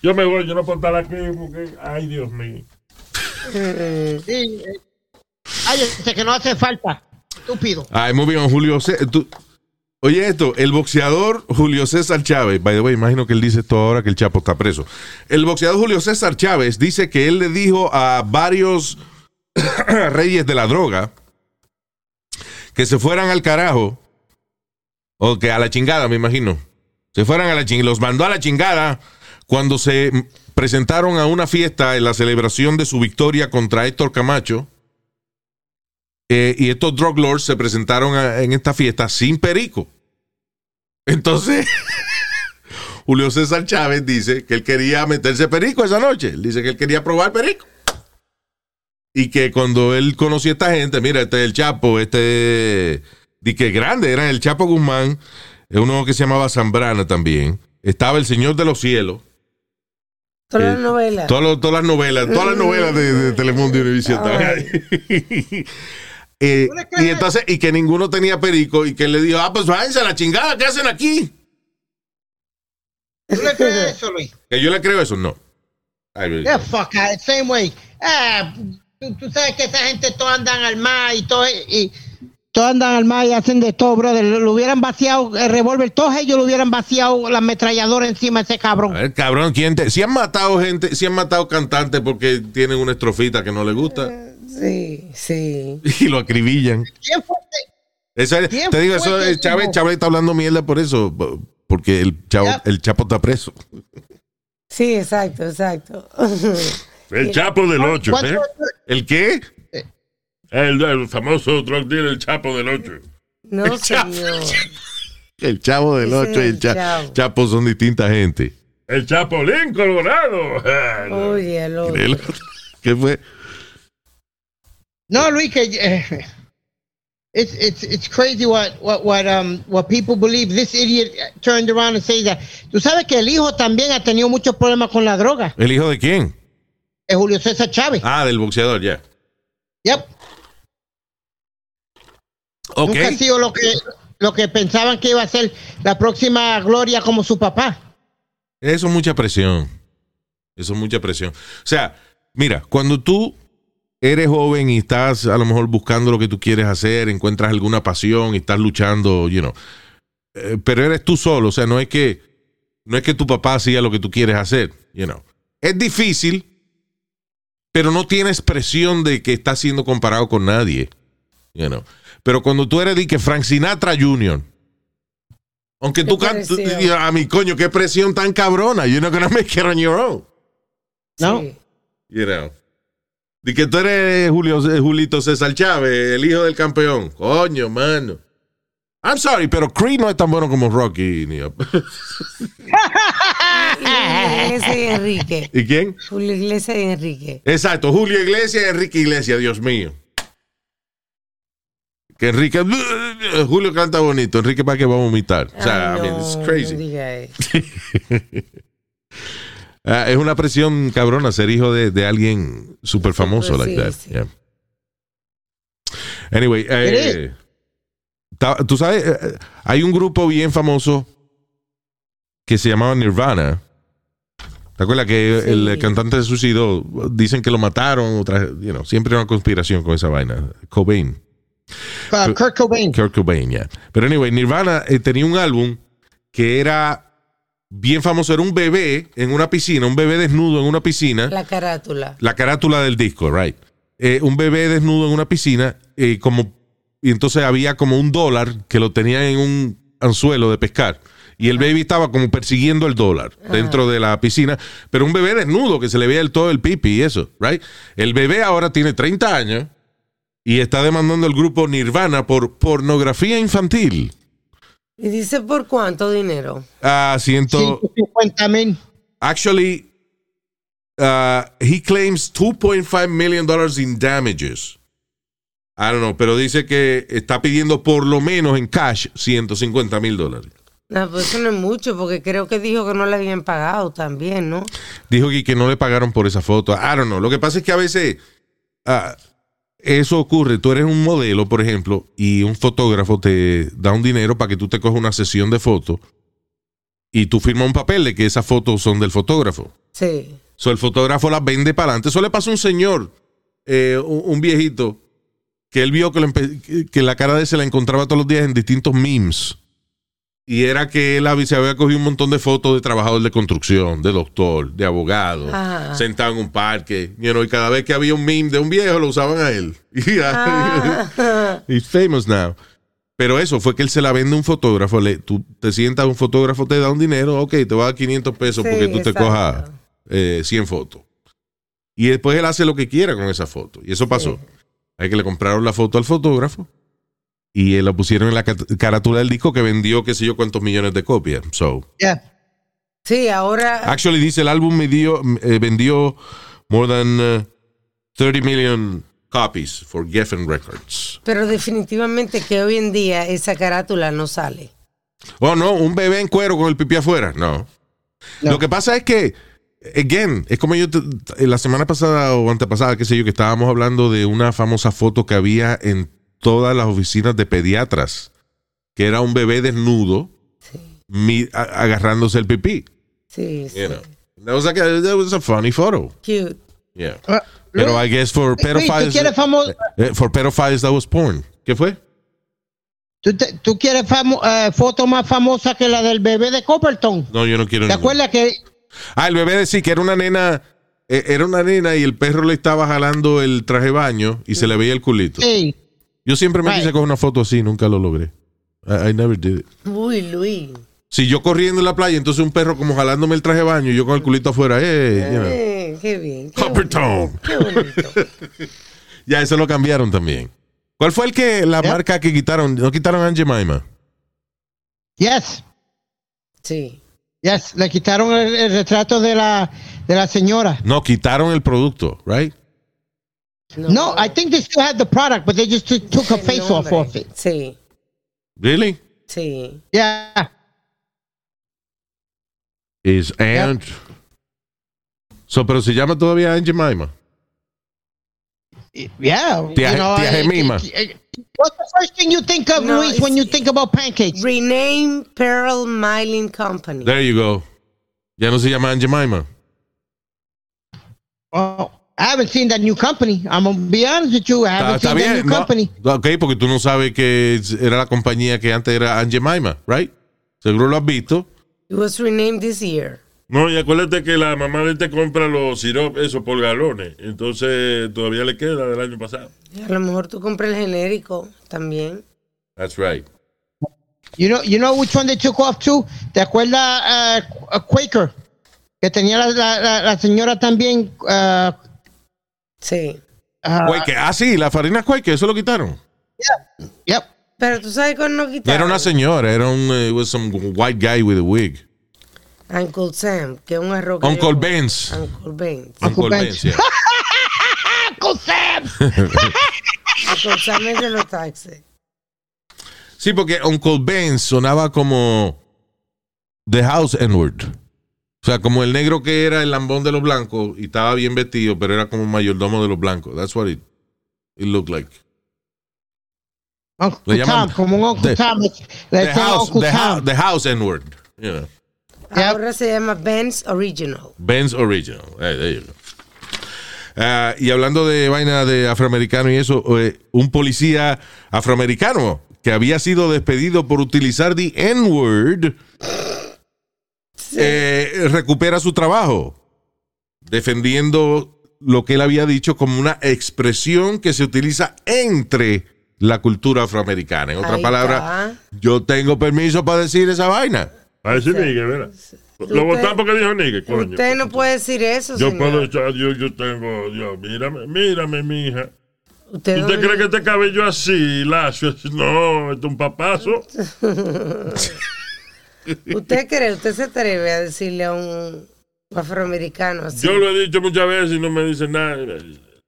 Yo me voy, yo no puedo estar aquí porque. Ay, Dios mío. Sí, eh, Cállate, que no hace falta. Estúpido. Ay, muy bien, Julio César. Oye, esto, el boxeador Julio César Chávez, by the way, imagino que él dice esto ahora que el Chapo está preso. El boxeador Julio César Chávez dice que él le dijo a varios reyes de la droga que se fueran al carajo, o que a la chingada, me imagino. Se fueran a la chingada, los mandó a la chingada cuando se presentaron a una fiesta en la celebración de su victoria contra Héctor Camacho. Eh, y estos drug lords se presentaron a- en esta fiesta sin perico. Entonces, Julio César Chávez dice que él quería meterse perico esa noche. Él dice que él quería probar perico. Y que cuando él conocía a esta gente, mira, este es el Chapo, este, di que grande, era el Chapo Guzmán, eh, uno que se llamaba Zambrana también. Estaba el Señor de los Cielos. todas las eh, novelas. Todas las- todas las novelas, todas las novelas de, de Telemundo y Univision estaban ahí. Eh, y entonces, y que ninguno tenía perico, y que le dijo, ah, pues váyanse a la chingada, ¿qué hacen aquí? ¿Tú le crees eso, Luis? Que yo le creo eso, no. Ay, Yeah, fuck, same way. Ah, tú, tú sabes que esa gente todos andan al mar y todo. Y, todos andan al mar y hacen de todo, brother. Lo, lo hubieran vaciado el revólver, todos ellos lo hubieran vaciado la ametralladora encima de ese cabrón. A ver, cabrón, ¿quién te, si han matado gente, si han matado cantantes porque tienen una estrofita que no les gusta Sí, sí. y lo acribillan. ¿Quién fue? ese? Eso es- ¿Quién te digo, eso es Chávez? Chávez está hablando mierda por eso, porque el chavo, Ya. el chapo está preso. Sí, exacto, exacto. El Chapo del 8. ¿Cuánto- ¿eh? ¿El qué? El, el famoso drug dealer, el Chapo del 8. No, Chapo. señor. El chavo del Ese 8 y el el cha- Chavo. chapo son distinta gente. El Chapolín Colorado. Oye, el otro. El- ¿Qué fue? No, Luis, que eh, it's it's it's crazy what what what um what people believe. This idiot turned around and said that. Tú sabes que el hijo también ha tenido muchos problemas con la droga. ¿El hijo de quién? Es Julio César Chávez. Ah, del boxeador, ya. Yep. Ok. Nunca ha sido lo que lo que pensaban que iba a ser la próxima gloria como su papá. Eso es mucha presión. Eso es mucha presión. O sea, mira, cuando tú eres joven y estás a lo mejor buscando lo que tú quieres hacer, encuentras alguna pasión y estás luchando, you know, eh, pero eres tú solo, o sea, no es que no es que tu papá hacía lo que tú quieres hacer, you know. Es difícil, pero no tienes presión de que estás siendo comparado con nadie, you know. Pero cuando tú eres de que Frank Sinatra Jr., aunque Qué tú cantes, a mi coño, qué presión tan cabrona. You're not gonna make it on your own. No. Sí. You know. De que tú eres Julio, Julito César Chávez, el hijo del campeón. Coño, mano. I'm sorry, pero Creed no es tan bueno como Rocky. Ni... Iglesias y Enrique. ¿Y quién? Julio Iglesias y Enrique. Exacto, Julio Iglesias y Enrique Iglesias, Dios mío. Que Enrique. Julio canta bonito, Enrique para que va a vomitar. O sea, Ay, I mean, it's no crazy. diga eso. Ah, es una presión cabrona ser hijo de, de alguien súper famoso Súper, like that. sí. Yeah. Anyway, eh, tú sabes, eh, eh, hay un grupo bien famoso que se llamaba Nirvana. ¿Te acuerdas que Sí. el cantante se suicidó? Dicen que lo mataron, otra, you know, siempre hay una conspiración con esa vaina. Cobain. Uh, Kurt Cobain. Kurt Cobain, yeah. Pero anyway, Nirvana eh, tenía un álbum que era bien famoso. Era un bebé en una piscina, un bebé desnudo en una piscina. La carátula. La carátula del disco, right. Eh, un bebé desnudo en una piscina, eh, como, y entonces había como un dólar que lo tenía en un anzuelo de pescar. Y el baby estaba como persiguiendo el dólar dentro de la piscina, pero un bebé desnudo que se le veía el todo el pipi y eso, right. El bebé ahora tiene 30 años y está demandando al grupo Nirvana por pornografía infantil. ¿Y dice por cuánto dinero? Ah, ciento, 150 mil. actually, uh, he claims 2.5 million dollars in damages. I don't know, pero dice que está pidiendo por lo menos en cash 150 mil dólares. No, pues eso no es mucho, porque creo que dijo que no le habían pagado también, ¿no? Dijo que, que no le pagaron por esa foto. I don't know. Lo que pasa es que a veces ah, eso ocurre. Tú eres un modelo, por ejemplo, y un fotógrafo te da un dinero para que tú te cojas una sesión de fotos y tú firmas un papel de que esas fotos son del fotógrafo. Sí. So, el fotógrafo las vende para adelante. Eso le pasó a un señor, eh, un, viejito, que él vio que- que la cara de él se la encontraba todos los días en distintos memes. Y era que él se había cogido un montón de fotos de trabajador de construcción, de doctor, de abogado, sentado en un parque. You know, y cada vez que había un meme de un viejo, lo usaban a él. Y Ah. He's famous now. Pero eso fue que él se la vende a un fotógrafo. Le, tú te sientas, un fotógrafo te da un dinero, ok, te va a dar 500 pesos Sí, porque tú te cojas eh, 100 fotos. Y después él hace lo que quiera con esa foto. Y eso pasó. Hay que le compraron la foto al fotógrafo y eh, la pusieron en la carátula del disco que vendió qué sé yo cuántos millones de copias. So, Yeah. Sí, ahora. actually dice el álbum me dio, eh, vendió more than eh, 30 million copies for Geffen Records. Pero definitivamente que hoy en día esa carátula no sale. Oh, no, un bebé en cuero con el pipí afuera. No. No. Lo que pasa es que, again, es como yo te- la semana pasada o antepasada, qué sé yo, que estábamos hablando de una famosa foto que había en todas las oficinas de pediatras, que era un bebé desnudo mi- a- agarrándose el pipí. Sí, sí. You know. That was, like a, that was a funny photo. Cute. Yeah. Uh, Pero I guess for Luis, ¿tú pedophiles, famo- eh, for pedophiles that was porn. ¿Qué fue? ¿Tú, te- tú quieres famo- eh, foto más famosa que la del bebé de Copperton? No, yo no quiero ¿Te ninguna. acuerdas que Ah, el bebé decía que era una nena, eh, era una nena y el perro le estaba jalando el traje de baño y se le veía el culito. sí, Yo siempre me Right. quise coger una foto así, nunca lo logré. I, I never did it. Uy, Luis. Si yo corriendo en la playa, entonces un perro como jalándome el traje de baño y yo con el culito afuera, eh, you know. Eh, qué bien. Qué bonito, Qué bonito. Ya, eso lo cambiaron también. ¿Cuál fue el que, la marca que quitaron? ¿No quitaron a Aunt Jemima? yes, Sí. yes, le quitaron el, el retrato de la de la señora. No, quitaron el producto, right? No, I think they still had the product, but they just took, took a el face off nombre. of it. Sí, Really? sí. Yeah, Is Aunt... So, pero se llama todavía Aunt Jemima. yeah. Tía- you know, tía I- Jemima. What's the first thing you think of, No, Luis, when you think about pancakes? Rename Pearl Mining Company. There you go. Ya no se llama Aunt Jemima. Oh, I haven't seen that new company. I'm gonna be honest with you. I Está, haven't está seen that bien. new no. company. Ok, porque tú no sabes que era la compañía que antes era Aunt Jemima, right? Seguro lo has visto. It was renamed this year. No, y acuérdate que la mamá de él te compra los sirop, eso por galones. Entonces todavía le queda del año pasado. Y a lo mejor tú compras el genérico también. That's right. You know, you know which one they took off too? ¿Te acuerdas uh, a Quaker? Que tenía la, la, la, la señora también. Uh, Sí. uh, Quaker. Ah, sí, la farina Quaker, eso lo quitaron. yep. Pero tú sabes cuándo no No quitaron. era una señora, era un eh, it was some white guy with a wig. Uncle Sam, que es un arroz. Uncle Benz. Uncle Ben. Uncle Ben. Benz, yeah. Uncle Sam. Uncle Sam es de los taxis. Sí, porque Uncle Ben sonaba como The House N-word. O sea, como el negro que era el lambón de los blancos y estaba bien vestido, pero era como un mayordomo de los blancos. That's what it, it looked like. Uncle Le llaman- Tom, como un Uncle The- Tom. Le The house, Uncle the, hou- Tom. the house N-word. Yep. Ahora se llama Ben's Original. Ben's Original. Hey, there you go. Ah, y hablando de vaina de afroamericano y eso, eh, un policía afroamericano que había sido despedido por utilizar the N-word eh, recupera su trabajo defendiendo lo que él había dicho como una expresión que se utiliza entre la cultura afroamericana. En otras palabras, yo tengo permiso para decir esa vaina. A decir nigga, ¿verdad? Lo votaron porque dijo nigga, coño. Usted no puede decir eso, Yo señor. puedo echar, yo, yo tengo, Dios, mírame, mírame, mija. ¿Usted, ¿Usted cree que este cabello así, lacio, no, esto es un papazo? ¿Usted cree? ¿Usted se atreve a decirle a un Afroamericano, así. Yo lo he dicho muchas veces y no me dicen nada.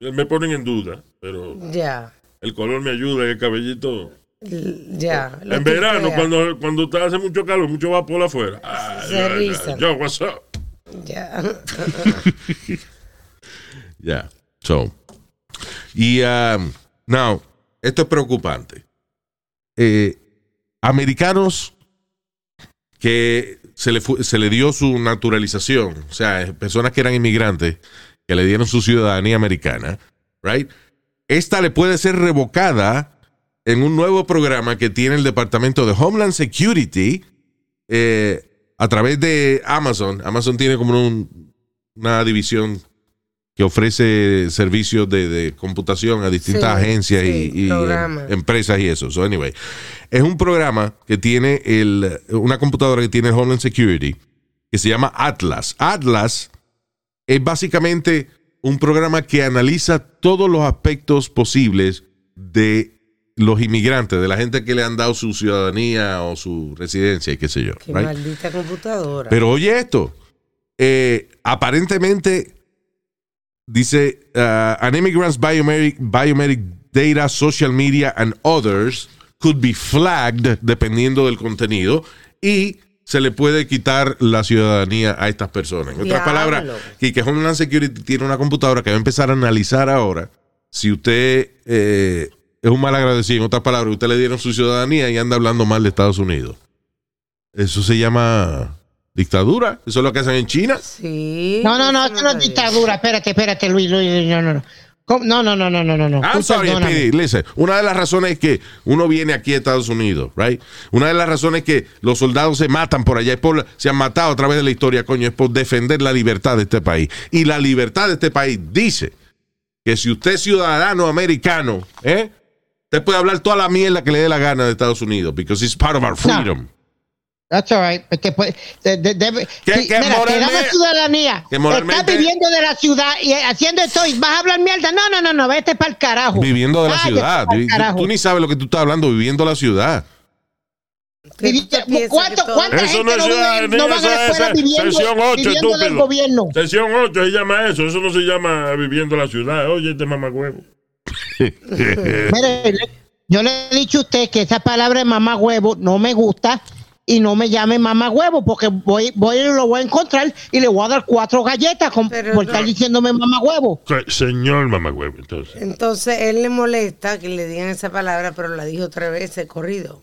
Me ponen en duda, pero Ya, el color me ayuda, el cabellito. ya. lo en verano, cuando, cuando te hace mucho calor, mucho vapor afuera. Ay, Se rizan. Yo, what's up? Ya. Ya. So. Y, um, now, esto es preocupante. Eh, americanos que se le, se le dio su naturalización, o sea, personas que eran inmigrantes, que le dieron su ciudadanía americana, right? Esta le puede ser revocada en un nuevo programa que tiene el Departamento de Homeland Security eh, a través de Amazon. Amazon tiene como un- una división que ofrece servicios de, de computación a distintas Sí, agencias y- sí, y, eh, empresas y eso. So, anyway, es un programa que tiene el, una computadora que tiene el Homeland Security que se llama Atlas. Atlas es básicamente un programa que analiza todos los aspectos posibles de los inmigrantes, de la gente que le han dado su ciudadanía o su residencia y qué sé yo. Qué right? maldita computadora. Pero oye esto, eh, aparentemente dice uh, an immigrant's biometric, biometric data, social media and others could be flagged dependiendo del contenido y se le puede quitar la ciudadanía a estas personas. En otras Diablo. palabras, que, que Homeland Security tiene una computadora que va a empezar a analizar ahora si usted eh, es un mal agradecido. En otras palabras, usted le dieron su ciudadanía y anda hablando mal de Estados Unidos. Eso se llama dictadura. Eso es lo que hacen en China. Sí. No, no, no, eso no es dictadura. Espérate, espérate, Luis, Luis, Luis, no, no, no. No, no, no, no, no, no. no. I'm sorry, perdóname. Speedy. Listen, una de las razones es que uno viene aquí a Estados Unidos, right? Una de las razones es que los soldados se matan por allá, es por, se han matado a través de la historia, coño, es por defender la libertad de este país. Y la libertad de este país dice que si usted es ciudadano americano, ¿eh? Usted puede hablar toda la mierda que le dé la gana de Estados Unidos, because it's part of our freedom. That's all right. Te puede- de- de- debe- Que- sí, que mira, moralmente- ciudadanía. que Estás viviendo de la ciudad y haciendo esto y vas a hablar mierda. No, no, no, no, vete para el carajo. Viviendo de la Váyate ciudad. Tú- carajo. Tú ni sabes lo que tú estás hablando, viviendo la ciudad. ¿Qué ¿Cuánto- ¿Cuánta Eso gente no es ciudadanía, no van a eso la es escuela eh, viviendo, sesión 8, viviendo del gobierno? Sesión 8 se llama eso. Eso no se llama viviendo la ciudad. Oye, este mamagüevo. Mire, yo le he dicho a usted que esa palabra de mamá huevo no me gusta y no me llame mamá huevo porque voy, voy y lo voy a encontrar y le voy a dar cuatro galletas con, por no. estar diciéndome mamá huevo. Señor mamagüevo, entonces. Entonces él le molesta que le digan esa palabra, pero la dijo tres veces corrido.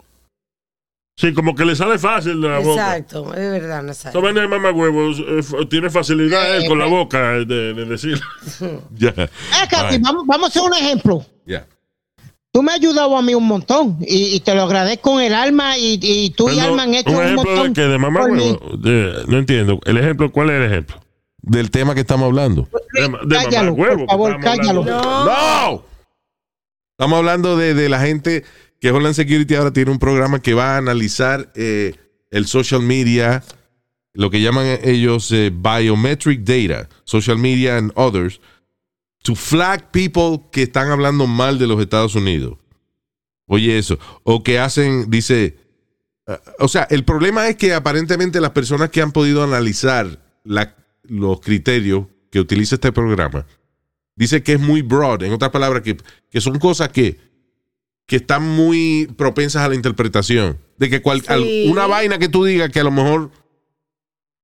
Sí, como que le sale fácil de la boca. Exacto, es verdad, no Esa vaina de mamagüevo eh, tiene facilidad él con la boca eh, de, de decir. Ya. Vamos a hacer un ejemplo. Ya. Tú me has ayudado a mí un montón y, y te lo agradezco en el alma y, y tú y Alma han hecho un un, ejemplo montón. de que de mamagüevo. De- No entiendo. El ejemplo, ¿cuál es el ejemplo? Del tema que estamos hablando. De, ma- de Cállalo, mamagüevo, por favor, cállalo. ¡No! Estamos hablando de, de la gente que Homeland Security ahora tiene un programa que va a analizar eh, el social media, lo que llaman ellos eh, biometric data, social media and others, to flag people que están hablando mal de los Estados Unidos. Oye, eso. O que hacen, dice. eh, o sea, el problema es que aparentemente las personas que han podido analizar la- los criterios que utiliza este programa, dice que es muy broad, en otras palabras, que, que son cosas que, que están muy propensas a la interpretación. De que cual- Sí. una vaina que tú digas que a lo mejor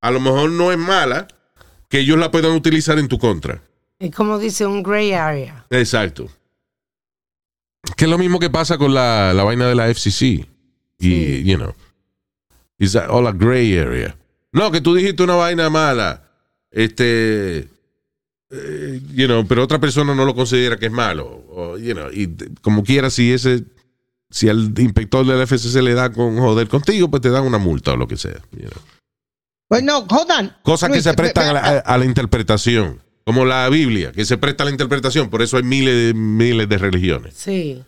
a lo mejor no es mala, que ellos la puedan utilizar en tu contra. Es como dice un gray area. Exacto. Que es lo mismo que pasa con la, la vaina de la FCC. Y, Sí. you know, it's all a gray area. No, que tú dijiste una vaina mala. Este, eh, you know, pero otra persona no lo considera que es malo. O, you know, y como quiera, si ese, si al inspector de la FCC le da con joder contigo, pues te dan una multa o lo que sea. you know. Pues no, hold on. Cosas que se prestan a la, a la interpretación. Como la Biblia, que se presta a la interpretación. Por eso hay miles de, miles de religiones. Sí.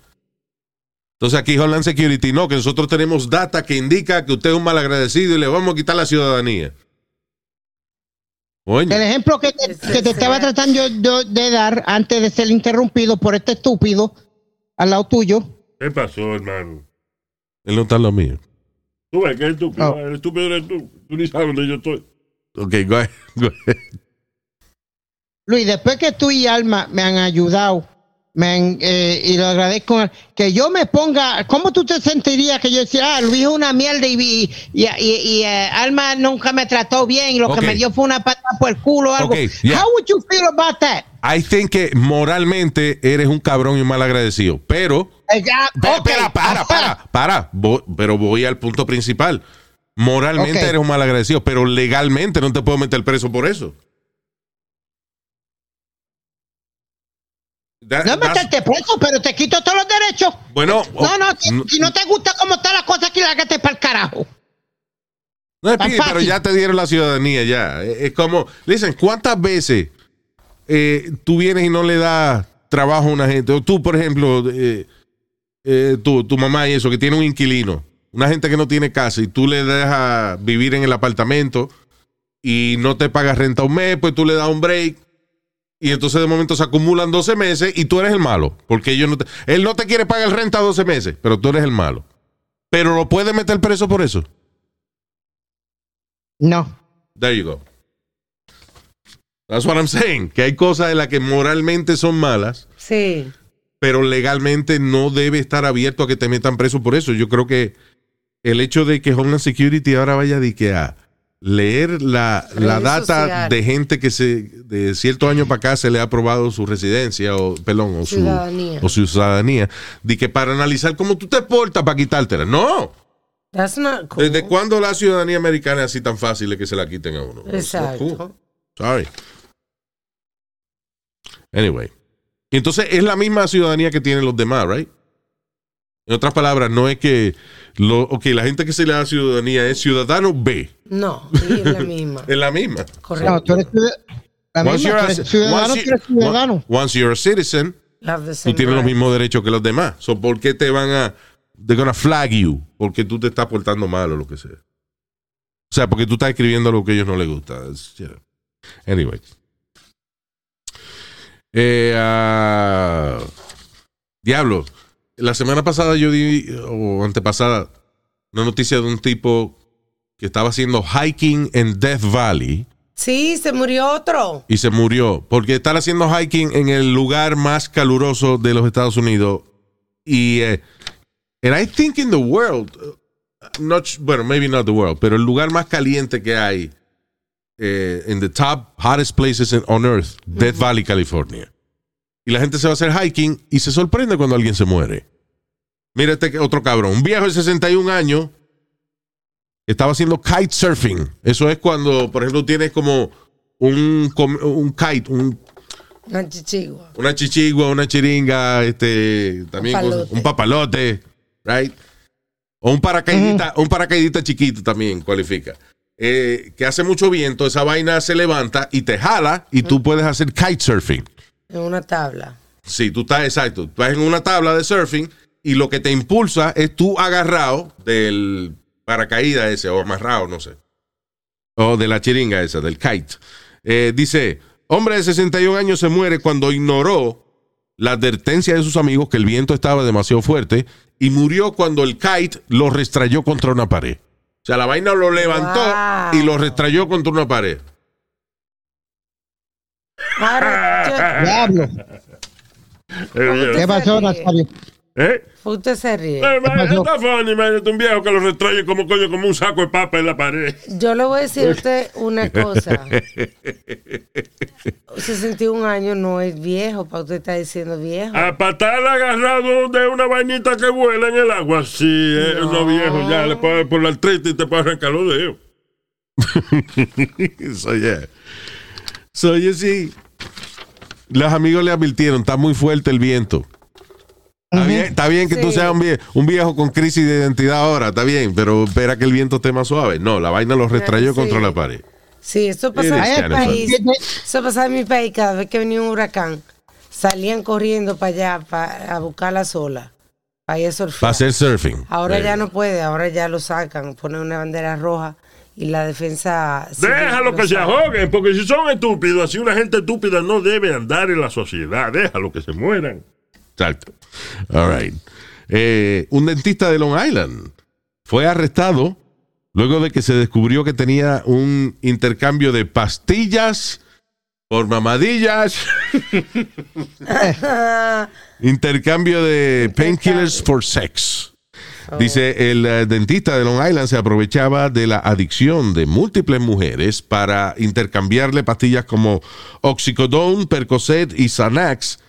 Entonces aquí Homeland Security, no, que nosotros tenemos data que indica que usted es un malagradecido y le vamos a quitar la ciudadanía. El ejemplo que te, Ese que te estaba tratando yo de dar antes de ser interrumpido por este estúpido al lado tuyo. ¿Qué pasó, hermano? él no está en lo mío. Tú ves que es estúpido. Oh. El estúpido eres tú. Tú ni sabes dónde yo estoy. Ok, go ahead, go ahead. Luis, después que tú y Alma me han ayudado, me han, eh, y lo agradezco, que yo me ponga, ¿cómo tú te sentirías que yo decía, ah, Luis es una mierda y, y, y, y, eh, Alma nunca me trató bien y lo que me dio fue una patada por el culo o algo? Ok, yeah. How would you feel about that? I think que moralmente eres un cabrón y un mal agradecido. Pero. Eh, ya, Espera, para, para, para. Pero voy al punto principal. Moralmente eres un mal agradecido, pero legalmente no te puedo meter preso por eso. That- No that's- meterte preso, pero te quito todos los derechos. Bueno, No, no, si, no- si no te gusta cómo están las cosas aquí, lágate para el carajo. No, Speedy, pero ya te dieron la ciudadanía, ya. Es es como, dicen, ¿cuántas veces eh, tú vienes y no le das trabajo a una gente? O tú, por ejemplo, eh, eh, tú, tu mamá y eso, que tiene un inquilino, una gente que no tiene casa y tú le dejas vivir en el apartamento y no te pagas renta un mes, pues tú le das un break. Y entonces de momento se acumulan 12 meses y tú eres el malo. Porque ellos no te- él no te quiere pagar renta 12 meses, pero tú eres el malo. Pero lo puedes meter preso por eso. No. There you go. That's what I'm saying. Que hay cosas en las que moralmente son malas, Sí. pero legalmente no debe estar abierto a que te metan preso por eso. Yo creo que el hecho de que Homeland Security ahora vaya de que a leer la, la data de gente que se de ciertos años para acá se le ha aprobado su residencia o perdón o su Ciudadanía. o su ciudadanía de que para analizar cómo tú te portas para quitártela no That's not cool. desde cuándo la ciudadanía americana es así tan fácil de que se la quiten a uno Exacto. cool. Sorry. Anyway. Entonces es la misma ciudadanía que tienen los demás, right? En otras palabras, no es que lo, ok, la gente que se le da ciudadanía es ciudadano B. No, sí, es la misma. Es la misma. Correcto. No, tú eres ciudad- la Once misma, you're a- eres ciudadano, once tú eres you- ciudadano. once you're a citizen, tú tienes los mismos derechos que los demás. So, ¿Por qué te van a... They're gonna flag you porque tú te estás portando mal o lo que sea. O sea, porque tú estás escribiendo lo que a ellos no les gusta. It's, you know. Anyway. Eh, ah, diablo. La semana pasada yo di, o antepasada, una noticia de un tipo que estaba haciendo hiking en Death Valley. Sí, se murió otro. y se murió porque estar haciendo hiking en el lugar más caluroso de los Estados Unidos. Y eh, and I think in the world uh, not bueno maybe not the world pero el lugar más caliente que hay eh, in the top hottest places on earth Death Valley California. Y la gente se va a hacer hiking y se sorprende cuando alguien se muere. Mira este otro cabrón un viejo de 61 años estaba haciendo kite surfing. Eso es cuando, por ejemplo, tienes como un, kite, un- Una chichigua. una chichigua, una chiringa, este, también Un papalote, right? O un paracaidista, un paracaidista chiquito también cualifica. Eh, que hace mucho viento, esa vaina se levanta y te jala y tú puedes hacer kite surfing. En una tabla. Sí, tú estás exacto. Tú estás en una tabla de surfing y lo que te impulsa es tú agarrado del paracaídas ese o amarrado, no sé. O de la chiringa esa, del kite. Eh, dice, hombre de 61 años se muere cuando ignoró la advertencia de sus amigos que el viento estaba demasiado fuerte y murió cuando el kite lo restrayó contra una pared. O sea, la vaina lo levantó Wow. y lo restrayó contra una pared. ¿Qué pasó? Nazario? ¿Eh? usted se ríe. Eh? Está funny, imagínate un viejo que lo retrae como coño, como un saco de papa en la pared. Yo le voy a decir a usted una cosa. 61 años no es viejo, para usted está diciendo viejo. A patar agarrado de una vainita que vuela en el agua. Sí, es uno viejo, ya le puede por la artritis y te puede arrancar los dedos. so, yeah. So, you see, los amigos le advirtieron, está muy fuerte el viento. Está bien, está bien que tú seas un viejo, un viejo con crisis de identidad ahora, está bien, pero espera que el viento esté más suave. No, la vaina lo restrayó Sí. contra la pared. Sí, eso pasa en mi país. Eso pasa en mi país cada vez que venía un huracán. Salían corriendo para allá para a buscar la sola. Para ir a surfear. Para hacer surfing. Ahora ya no puede, ahora ya lo sacan, ponen una bandera roja y la defensa. Déjalo lo que se ahoguen, porque si son estúpidos, así una gente estúpida no debe andar en la sociedad. Déjalo que se mueran. Exacto. All right. Eh, un dentista de Long Island fue arrestado luego de que se descubrió que tenía un intercambio de pastillas por mamadillas, intercambio de painkillers for sex. Dice, el eh, dentista de Long Island se aprovechaba de la adicción de múltiples mujeres para intercambiarle pastillas como Oxycodone, Percocet y Xanax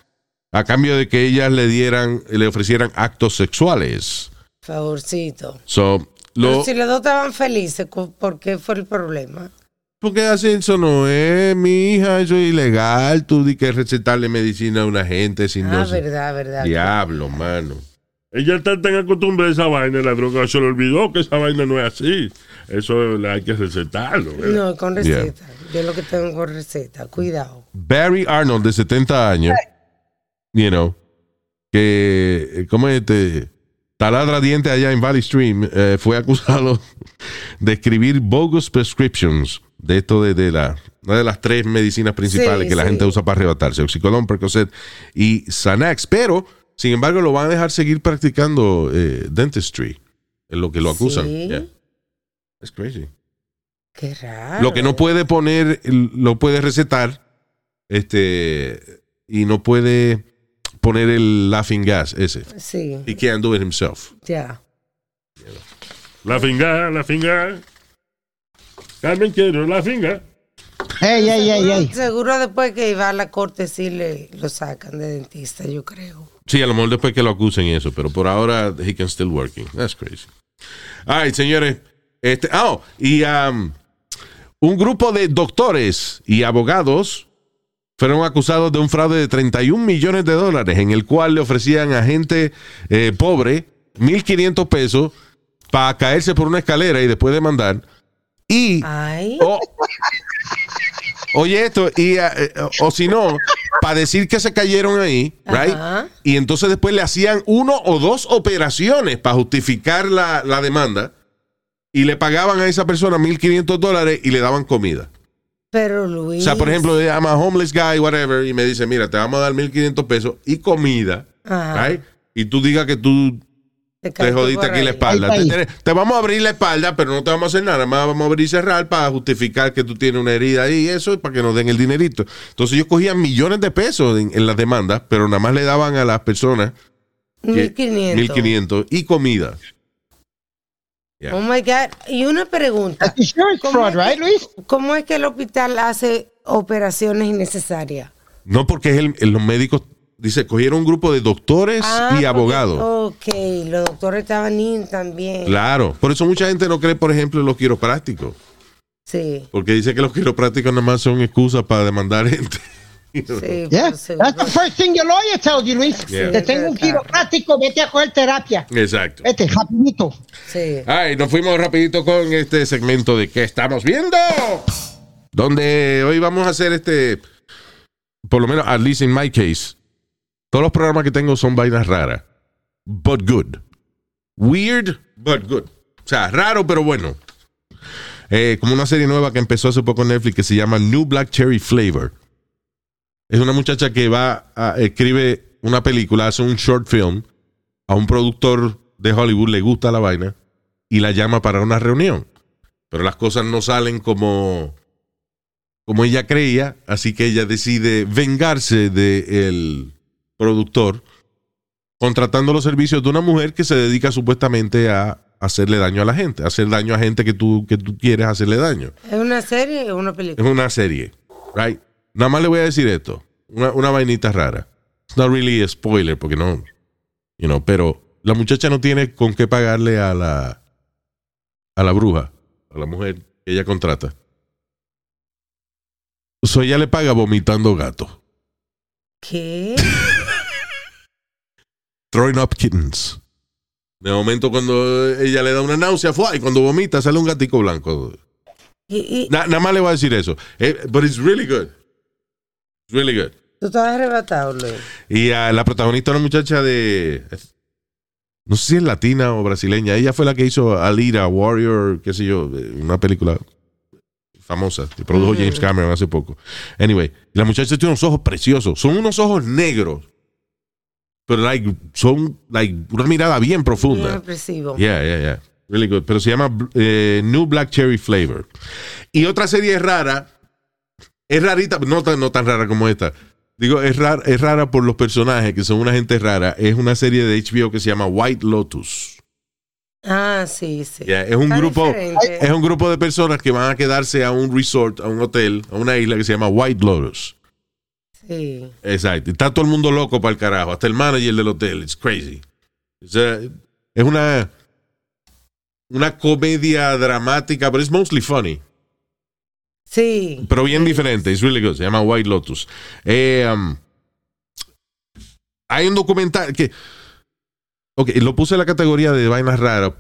a cambio de que ellas le dieran, le ofrecieran actos sexuales. Favorcito. So, Pero lo, si los dos estaban felices, ¿por qué fue el problema? porque así eso no es, mi hija, eso es ilegal. Tú di que recetarle medicina a una gente sin ah, no verdad, verdad. Diablo, mano. Ella está tan acostumbrada a esa vaina, la droga se le olvidó que esa vaina no es así. Eso hay que recetarlo. ¿verdad? No, con receta. Yo lo que tengo con receta. Cuidado. Barry Arnold, de 70 años, you know, que, eh, ¿cómo es este? Taladra diente allá en Valley Stream, eh, fue acusado de escribir bogus prescriptions de esto de, de la, una de las tres medicinas principales Sí, que la sí. gente usa para arrebatarse, Oxycodone, Percocet y Xanax, pero, sin embargo, lo van a dejar seguir practicando eh, dentistry, en lo que lo acusan. Sí. Yeah. It's crazy. Qué raro. Lo que no puede poner, lo puede recetar, este, y no puede poner el laughing gas ese. Sí, He can't do it himself. ya. La finga, la finga. Carmen, quiero la finga. Ey, ey, ey, ey. Seguro después que va a la corte sí le lo sacan de dentista, yo creo. Sí, a lo mejor después que lo acusen y eso, pero por ahora he can still working. That's crazy. All right, señores. Este, oh, y um, un grupo de doctores y abogados fueron acusados de un fraude de 31 millones de dólares, en el cual le ofrecían a gente eh, pobre 1.500 pesos para caerse por una escalera y después demandar. Y Ay, o- oye esto, y, eh, o si no, para decir que se cayeron ahí, right? Ajá. Y entonces después le hacían uno o dos operaciones para justificar la, la demanda y le pagaban a esa persona 1.500 dólares y le daban comida. Pero Luis. O sea, por ejemplo, I'm a homeless guy, whatever, y me dice, mira, te vamos a dar 1.500 pesos y comida, Ajá. right? Y tú digas que tú te jodiste aquí la espalda. Ahí, Te, ahí. te- te vamos a abrir la espalda, pero no te vamos a hacer nada. Nada más vamos a abrir y cerrar para justificar que tú tienes una herida ahí y eso, para que nos den el dinerito. Entonces ellos cogían millones de pesos en, en las demandas, pero nada más le daban a las personas que- 1500. 1500 y comida. Yeah. Oh my God. Y una pregunta. ¿Cómo fraud, es que- right, Luis? ¿Cómo es que el hospital hace operaciones innecesarias? No porque es el- el- los médicos, dice, cogieron un grupo de doctores Ah, y porque- abogados. Ok, los doctores estaban in también. Claro. Por eso mucha gente no cree, por ejemplo, en los quiroprácticos. Sí, Porque dice que los quiroprácticos nada más son excusas para demandar gente. Sí. Yeah, pero seguro. that's the first thing your lawyer tells you, Luis. Yeah. Te tengo un quiropráctico, vete a coger terapia. Exacto. Vete, rapidito. Sí. Ay, nos fuimos rapidito con este segmento de ¿Qué estamos viendo? Donde hoy vamos a hacer este, por lo menos, at least in my case, todos los programas que tengo son vainas raras, but good. Weird, but good. O sea, raro, pero bueno. Eh, como una serie nueva que empezó hace poco en Netflix que se llama New Black Cherry Flavor. Es una muchacha que va a, escribe una película, hace un short film, a un productor de Hollywood le gusta la vaina y la llama para una reunión. Pero las cosas no salen como, como ella creía, así que ella decide vengarse del productor contratando los servicios de una mujer que se dedica supuestamente a hacerle daño a la gente, hacer daño a gente que tú, que tú quieres hacerle daño. ¿Es una serie o una Es película? una serie, right? Nada más le voy a decir esto, una, una vainita rara. It's not really a spoiler, porque no, you know, pero la muchacha no tiene con qué pagarle a la, a la bruja, a la mujer que ella contrata. So ella le paga vomitando gato. ¿Qué? Throwing up kittens. De momento cuando ella le da una náusea, fue, y cuando vomita sale un gatico blanco. Y, y Na- Nada más le voy a decir eso. Eh, but it's really good. It's really good. tú estás arrebatado, Luis. Y a la protagonista, una muchacha de. No sé si es latina o brasileña. Ella fue la que hizo Alira, Warrior, qué sé yo, eh, una película famosa que produjo James Cameron hace poco. Anyway, la muchacha tiene unos ojos preciosos. Son unos ojos negros. Pero like, son like, una mirada bien profunda. expresivo. Yeah, yeah, yeah. Really good. Pero se llama eh, New Black Cherry Flavor. Y otra serie rara, es rarita, no tan, no tan rara como esta. Digo, es rara, es rara por los personajes, que son una gente rara. Es una serie de HBO que se llama White Lotus. Ah, sí, sí. Yeah, es un Está grupo, diferente. es un grupo de personas que van a quedarse a un resort, a un hotel, a una isla que se llama White Lotus. Sí. Exacto. Está todo el mundo loco para el carajo. Hasta el manager del hotel. It's crazy. O sea, es una, una comedia dramática, pero es mostly funny. Sí. Pero bien diferente. It's really good. Se llama White Lotus. Eh, um, hay un documental que. Ok, lo puse en la categoría de vainas raras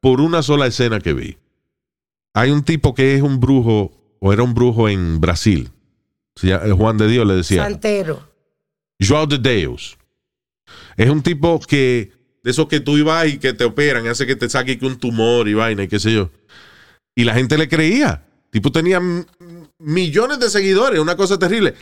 por una sola escena que vi. Hay un tipo que es un brujo, o era un brujo en Brasil. Llama- Juan de Dios le decía. Santero. Joao de Deus. Es un tipo que, de esos que tú ibas y que te operan, hace que te saque que un tumor y vaina y qué sé yo. Y la gente le creía. Tipo tenía millones de seguidores, una cosa terrible.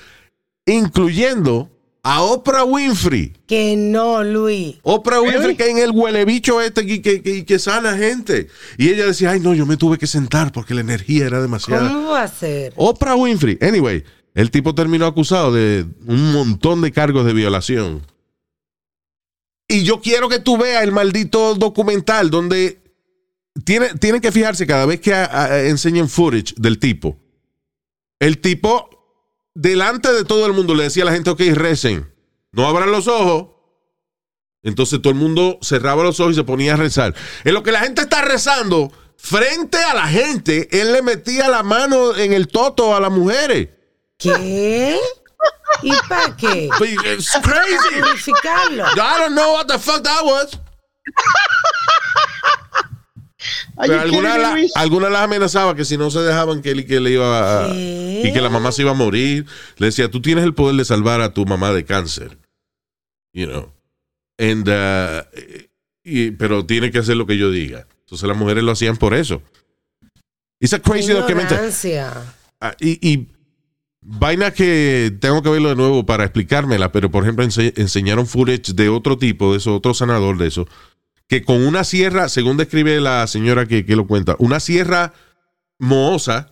Incluyendo a Oprah Winfrey. Que no, Luis. Oprah Winfrey que en el huele bicho este que, que, que, que sana gente. Y ella decía, ay no, yo me tuve que sentar porque la energía era demasiada. ¿Cómo va a ser? Oprah Winfrey. Anyway, el tipo terminó acusado de un montón de cargos de violación. Y yo quiero que tú veas el maldito documental donde tiene, tienen que fijarse cada vez que a- a- enseñen footage del tipo. El tipo, delante de todo el mundo, le decía a la gente, ok, recen. No abran los ojos. Entonces todo el mundo cerraba los ojos y se ponía a rezar. En lo que la gente está rezando, frente a la gente, él le metía la mano en el toto a las mujeres. ¿Qué? ¿Y para qué? But It's crazy. I don't know what the fuck that was. Pero alguna, la- las amenazaba que si no se dejaban que él y que le iba a, y que la mamá se iba a morir. Le decía, tú tienes el poder de salvar a tu mamá de cáncer. You know. And, uh, y- pero tiene que hacer lo que yo diga. Entonces las mujeres lo hacían por eso. It's a crazy documentary. Ignorancia. Ah, y, y vainas que tengo que verlo de nuevo para explicármela, pero por ejemplo ense- enseñaron footage de otro tipo, de eso, otro sanador de eso, que con una sierra, según describe la señora que, que lo cuenta, una sierra mohosa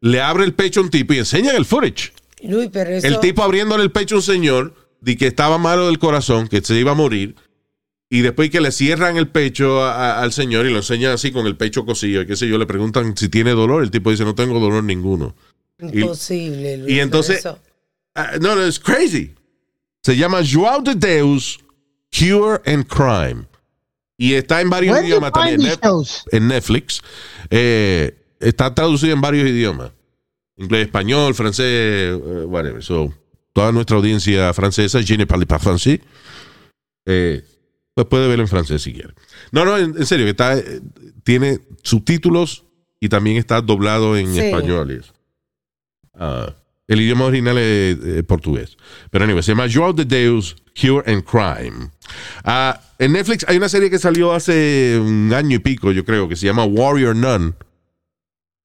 le abre el pecho a un tipo y enseñan el footage. Luis, pero eso. El tipo abriéndole el pecho a un señor de que estaba malo del corazón, que se iba a morir, y después que le cierran el pecho a- a- al señor y lo enseñan así con el pecho cosido, y qué sé yo, le preguntan si tiene dolor, el tipo dice, no tengo dolor ninguno. Imposible, Luis. y entonces- Ah, no, no, es crazy. Se llama Joao de Deus Cure and Crime. Y está en varios idiomas también. en Netflix. Eh, está traducido en varios idiomas. Inglés, español, francés, eh, whatever. So, toda nuestra audiencia francesa, je ne parle pas français, eh, pues puede verlo en francés si quiere. No, no, en, en serio, que está, eh, tiene subtítulos y también está doblado en Sí. español. y eso. El idioma original es eh, portugués. Pero anyway, se llama Joao de Deus, Cure and Crime. Ah, en Netflix hay una serie que salió hace un año y pico, yo creo, que se llama Warrior Nun.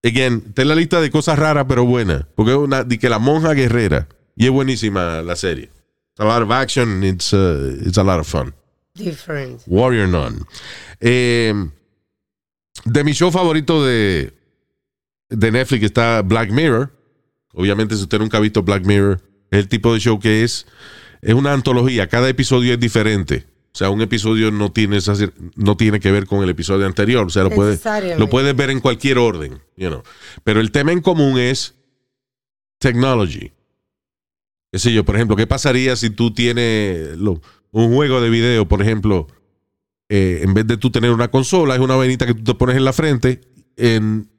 Again, está en la lista de cosas raras pero buenas. Porque es una de que la monja guerrera. Y es buenísima la serie. It's a lot of action, it's, uh, it's a lot of fun. Different. Warrior Nun. Eh, de mi show favorito de, de Netflix está Black Mirror. Obviamente, si usted nunca ha visto Black Mirror, es el tipo de show que es, es una antología. Cada episodio es diferente. O sea, un episodio no tiene, esa no tiene que ver con el episodio anterior. O sea, lo puedes, lo puedes ver en cualquier orden. You know. Pero el tema en común es technology. Qué sé yo, por ejemplo, ¿qué pasaría si tú tienes lo- un juego de video, por ejemplo, eh, en vez de tú tener una consola, es una vainita que tú te pones en la frente en-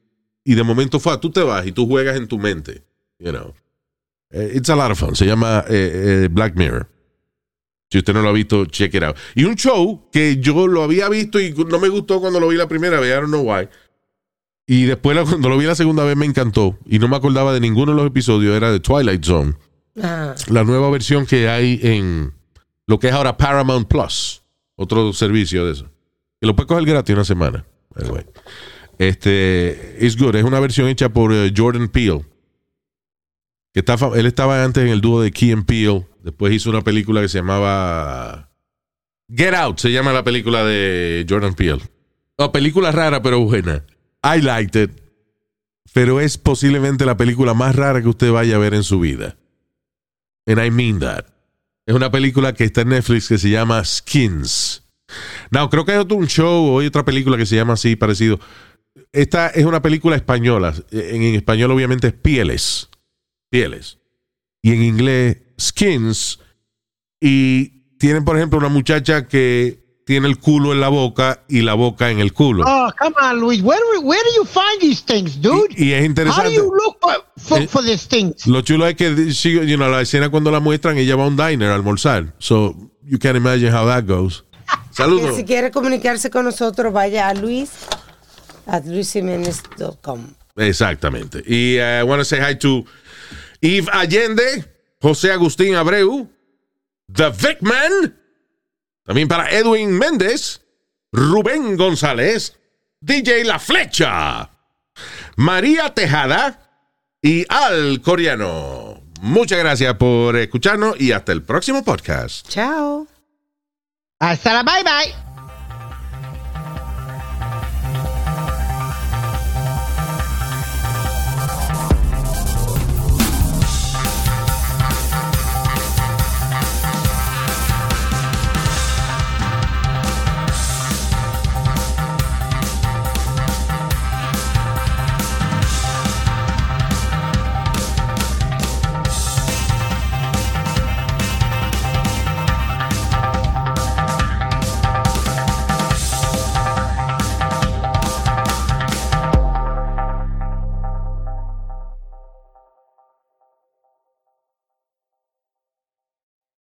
y de momento fue, tú te vas y tú juegas en tu mente. You know. Eh, it's a lot of fun. Se llama eh, eh, Black Mirror. Si usted no lo ha visto, check it out. Y un show que yo lo había visto y no me gustó cuando lo vi la primera vez, I don't know why. Y después cuando lo vi la segunda vez me encantó y no me acordaba de ninguno de los episodios, era de Twilight Zone Ah, la nueva versión que hay en lo que es ahora Paramount Plus, otro servicio de eso. Que lo puedes coger gratis una semana. Este, it's good. Es una versión hecha por eh, Jordan Peele. Que está, él estaba antes en el dúo de Key and Peele. Después hizo una película que se llamaba Get Out. Se llama la película de Jordan Peele. Oh, película rara, pero buena. I liked it. Pero es posiblemente la película más rara que usted vaya a ver en su vida. And I mean that. Es una película que está en Netflix que se llama Skins. No, creo que hay otro show o hay otra película que se llama así, parecido. Esta es una película española. En español, obviamente, es Pieles. Pieles. Y en inglés, Skins. Y tienen, por ejemplo, una muchacha que tiene el culo en la boca y la boca en el culo. Oh, come on, Luis. Where, do- where do you find these things, dude? Y, y es How do interesante. you look for, for, Eh, for these things? Lo chulo es que she- you know, la escena cuando la muestran, ella va a un diner a almorzar. So you can imagine how that goes. Saludos. si quiere comunicarse con nosotros, vaya a Luis at luisimenez.com. Exactamente. Y uh, I want to say hi to Eve Allende, José Agustín Abreu, The Vic Man, también para Edwin Méndez, Rubén González, DJ La Flecha, María Tejada y Al Coreano. Muchas gracias por escucharnos y hasta el próximo podcast. Chao. Hasta la bye bye.